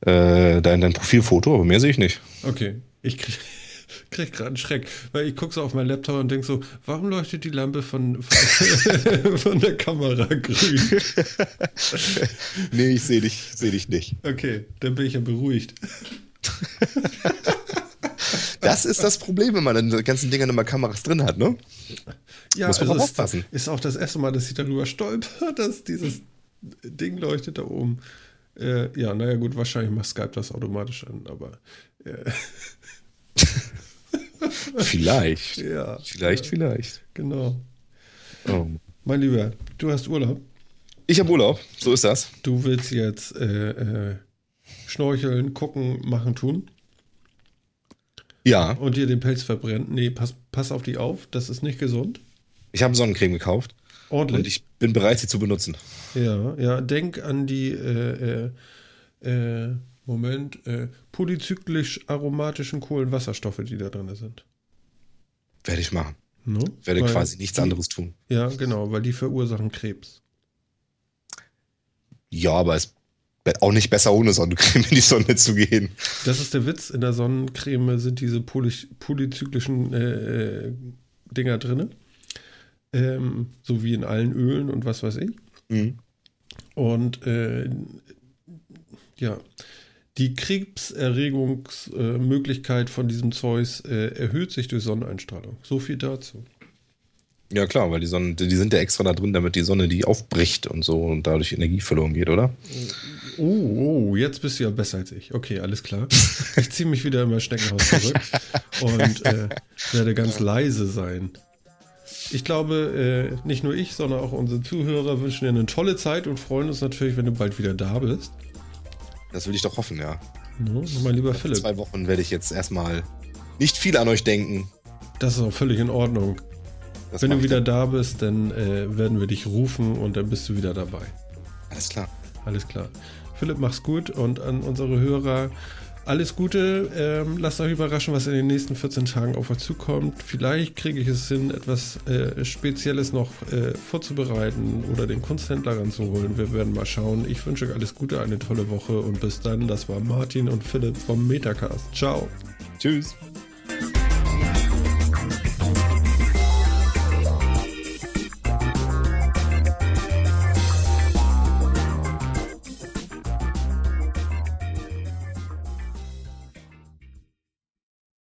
Speaker 2: äh, dein, dein Profilfoto, aber mehr sehe ich nicht.
Speaker 1: Okay, ich kriege krieg gerade einen Schreck, weil ich gucke so auf meinen Laptop und denke so, warum leuchtet die Lampe von, von, von der Kamera grün?
Speaker 2: nee, ich sehe dich, seh dich nicht.
Speaker 1: Okay, dann bin ich ja beruhigt.
Speaker 2: Das ist das Problem, wenn man in den ganzen Dingern immer Kameras drin hat, ne?
Speaker 1: Ja,
Speaker 2: Muss man
Speaker 1: also
Speaker 2: aufpassen.
Speaker 1: ist auch das erste Mal, dass ich darüber stolper, dass dieses Ding leuchtet da oben. Äh, ja, naja, gut, wahrscheinlich macht Skype das automatisch an, aber äh,
Speaker 2: Vielleicht.
Speaker 1: ja.
Speaker 2: Vielleicht,
Speaker 1: ja,
Speaker 2: vielleicht.
Speaker 1: Genau.
Speaker 2: Oh.
Speaker 1: Mein Lieber, du hast Urlaub.
Speaker 2: Ich habe Urlaub, so ist das.
Speaker 1: Du willst jetzt äh, äh, schnorcheln, gucken, machen, tun
Speaker 2: Ja,
Speaker 1: und dir den Pelz verbrennen. Nee, pass, pass auf die auf, das ist nicht gesund.
Speaker 2: ich habe Sonnencreme gekauft
Speaker 1: Ordentlich.
Speaker 2: und ich bin bereit, sie zu benutzen.
Speaker 1: Ja, ja, denk an die, äh, äh, äh, Moment, äh, polyzyklisch aromatischen Kohlenwasserstoffe, die da drin sind.
Speaker 2: Werde ich machen.
Speaker 1: No?
Speaker 2: Werde
Speaker 1: Weil
Speaker 2: quasi nichts
Speaker 1: die,
Speaker 2: anderes tun.
Speaker 1: Ja, genau, weil die verursachen Krebs.
Speaker 2: Ja, aber es auch nicht besser ohne Sonnencreme in die Sonne zu gehen.
Speaker 1: Das ist der Witz, in der Sonnencreme sind diese poly polyzyklischen äh, äh, Dinger drin. Ähm, so wie in allen Ölen und was weiß ich.
Speaker 2: Mhm.
Speaker 1: Und äh, ja, die Krebserregungsmöglichkeit von diesem Zeus äh, erhöht sich durch Sonneneinstrahlung. So viel dazu.
Speaker 2: Ja, klar, weil die Sonne, die sind ja extra da drin, damit die Sonne die aufbricht und so und dadurch Energie verloren geht, oder?
Speaker 1: Oh, oh, jetzt bist du ja besser als ich. Okay, alles klar. Ich ziehe mich wieder in mein Schneckenhaus zurück und äh, werde ganz leise sein. Ich glaube, äh, nicht nur ich, sondern auch unsere Zuhörer wünschen dir eine tolle Zeit und freuen uns natürlich, wenn du bald wieder da bist.
Speaker 2: Das will ich doch hoffen, ja.
Speaker 1: No, mein lieber
Speaker 2: In
Speaker 1: Philipp,
Speaker 2: zwei Wochen werde ich jetzt erstmal nicht viel an euch denken.
Speaker 1: das ist auch völlig in Ordnung.
Speaker 2: Das
Speaker 1: Wenn du wieder
Speaker 2: dann.
Speaker 1: da bist, dann äh, werden wir dich rufen und dann bist du wieder dabei.
Speaker 2: Alles klar.
Speaker 1: Alles klar. Philipp, mach's gut und an unsere Hörer alles Gute. Ähm, lasst euch überraschen, was in den nächsten 14 Tagen auf euch zukommt. Vielleicht kriege ich es hin, etwas äh, Spezielles noch äh, vorzubereiten oder den Kunsthändler ranzuholen. Wir werden mal schauen. Ich wünsche euch alles Gute, eine tolle Woche und bis dann. Das war Martin und Philipp vom Metacast. Ciao.
Speaker 2: Tschüss.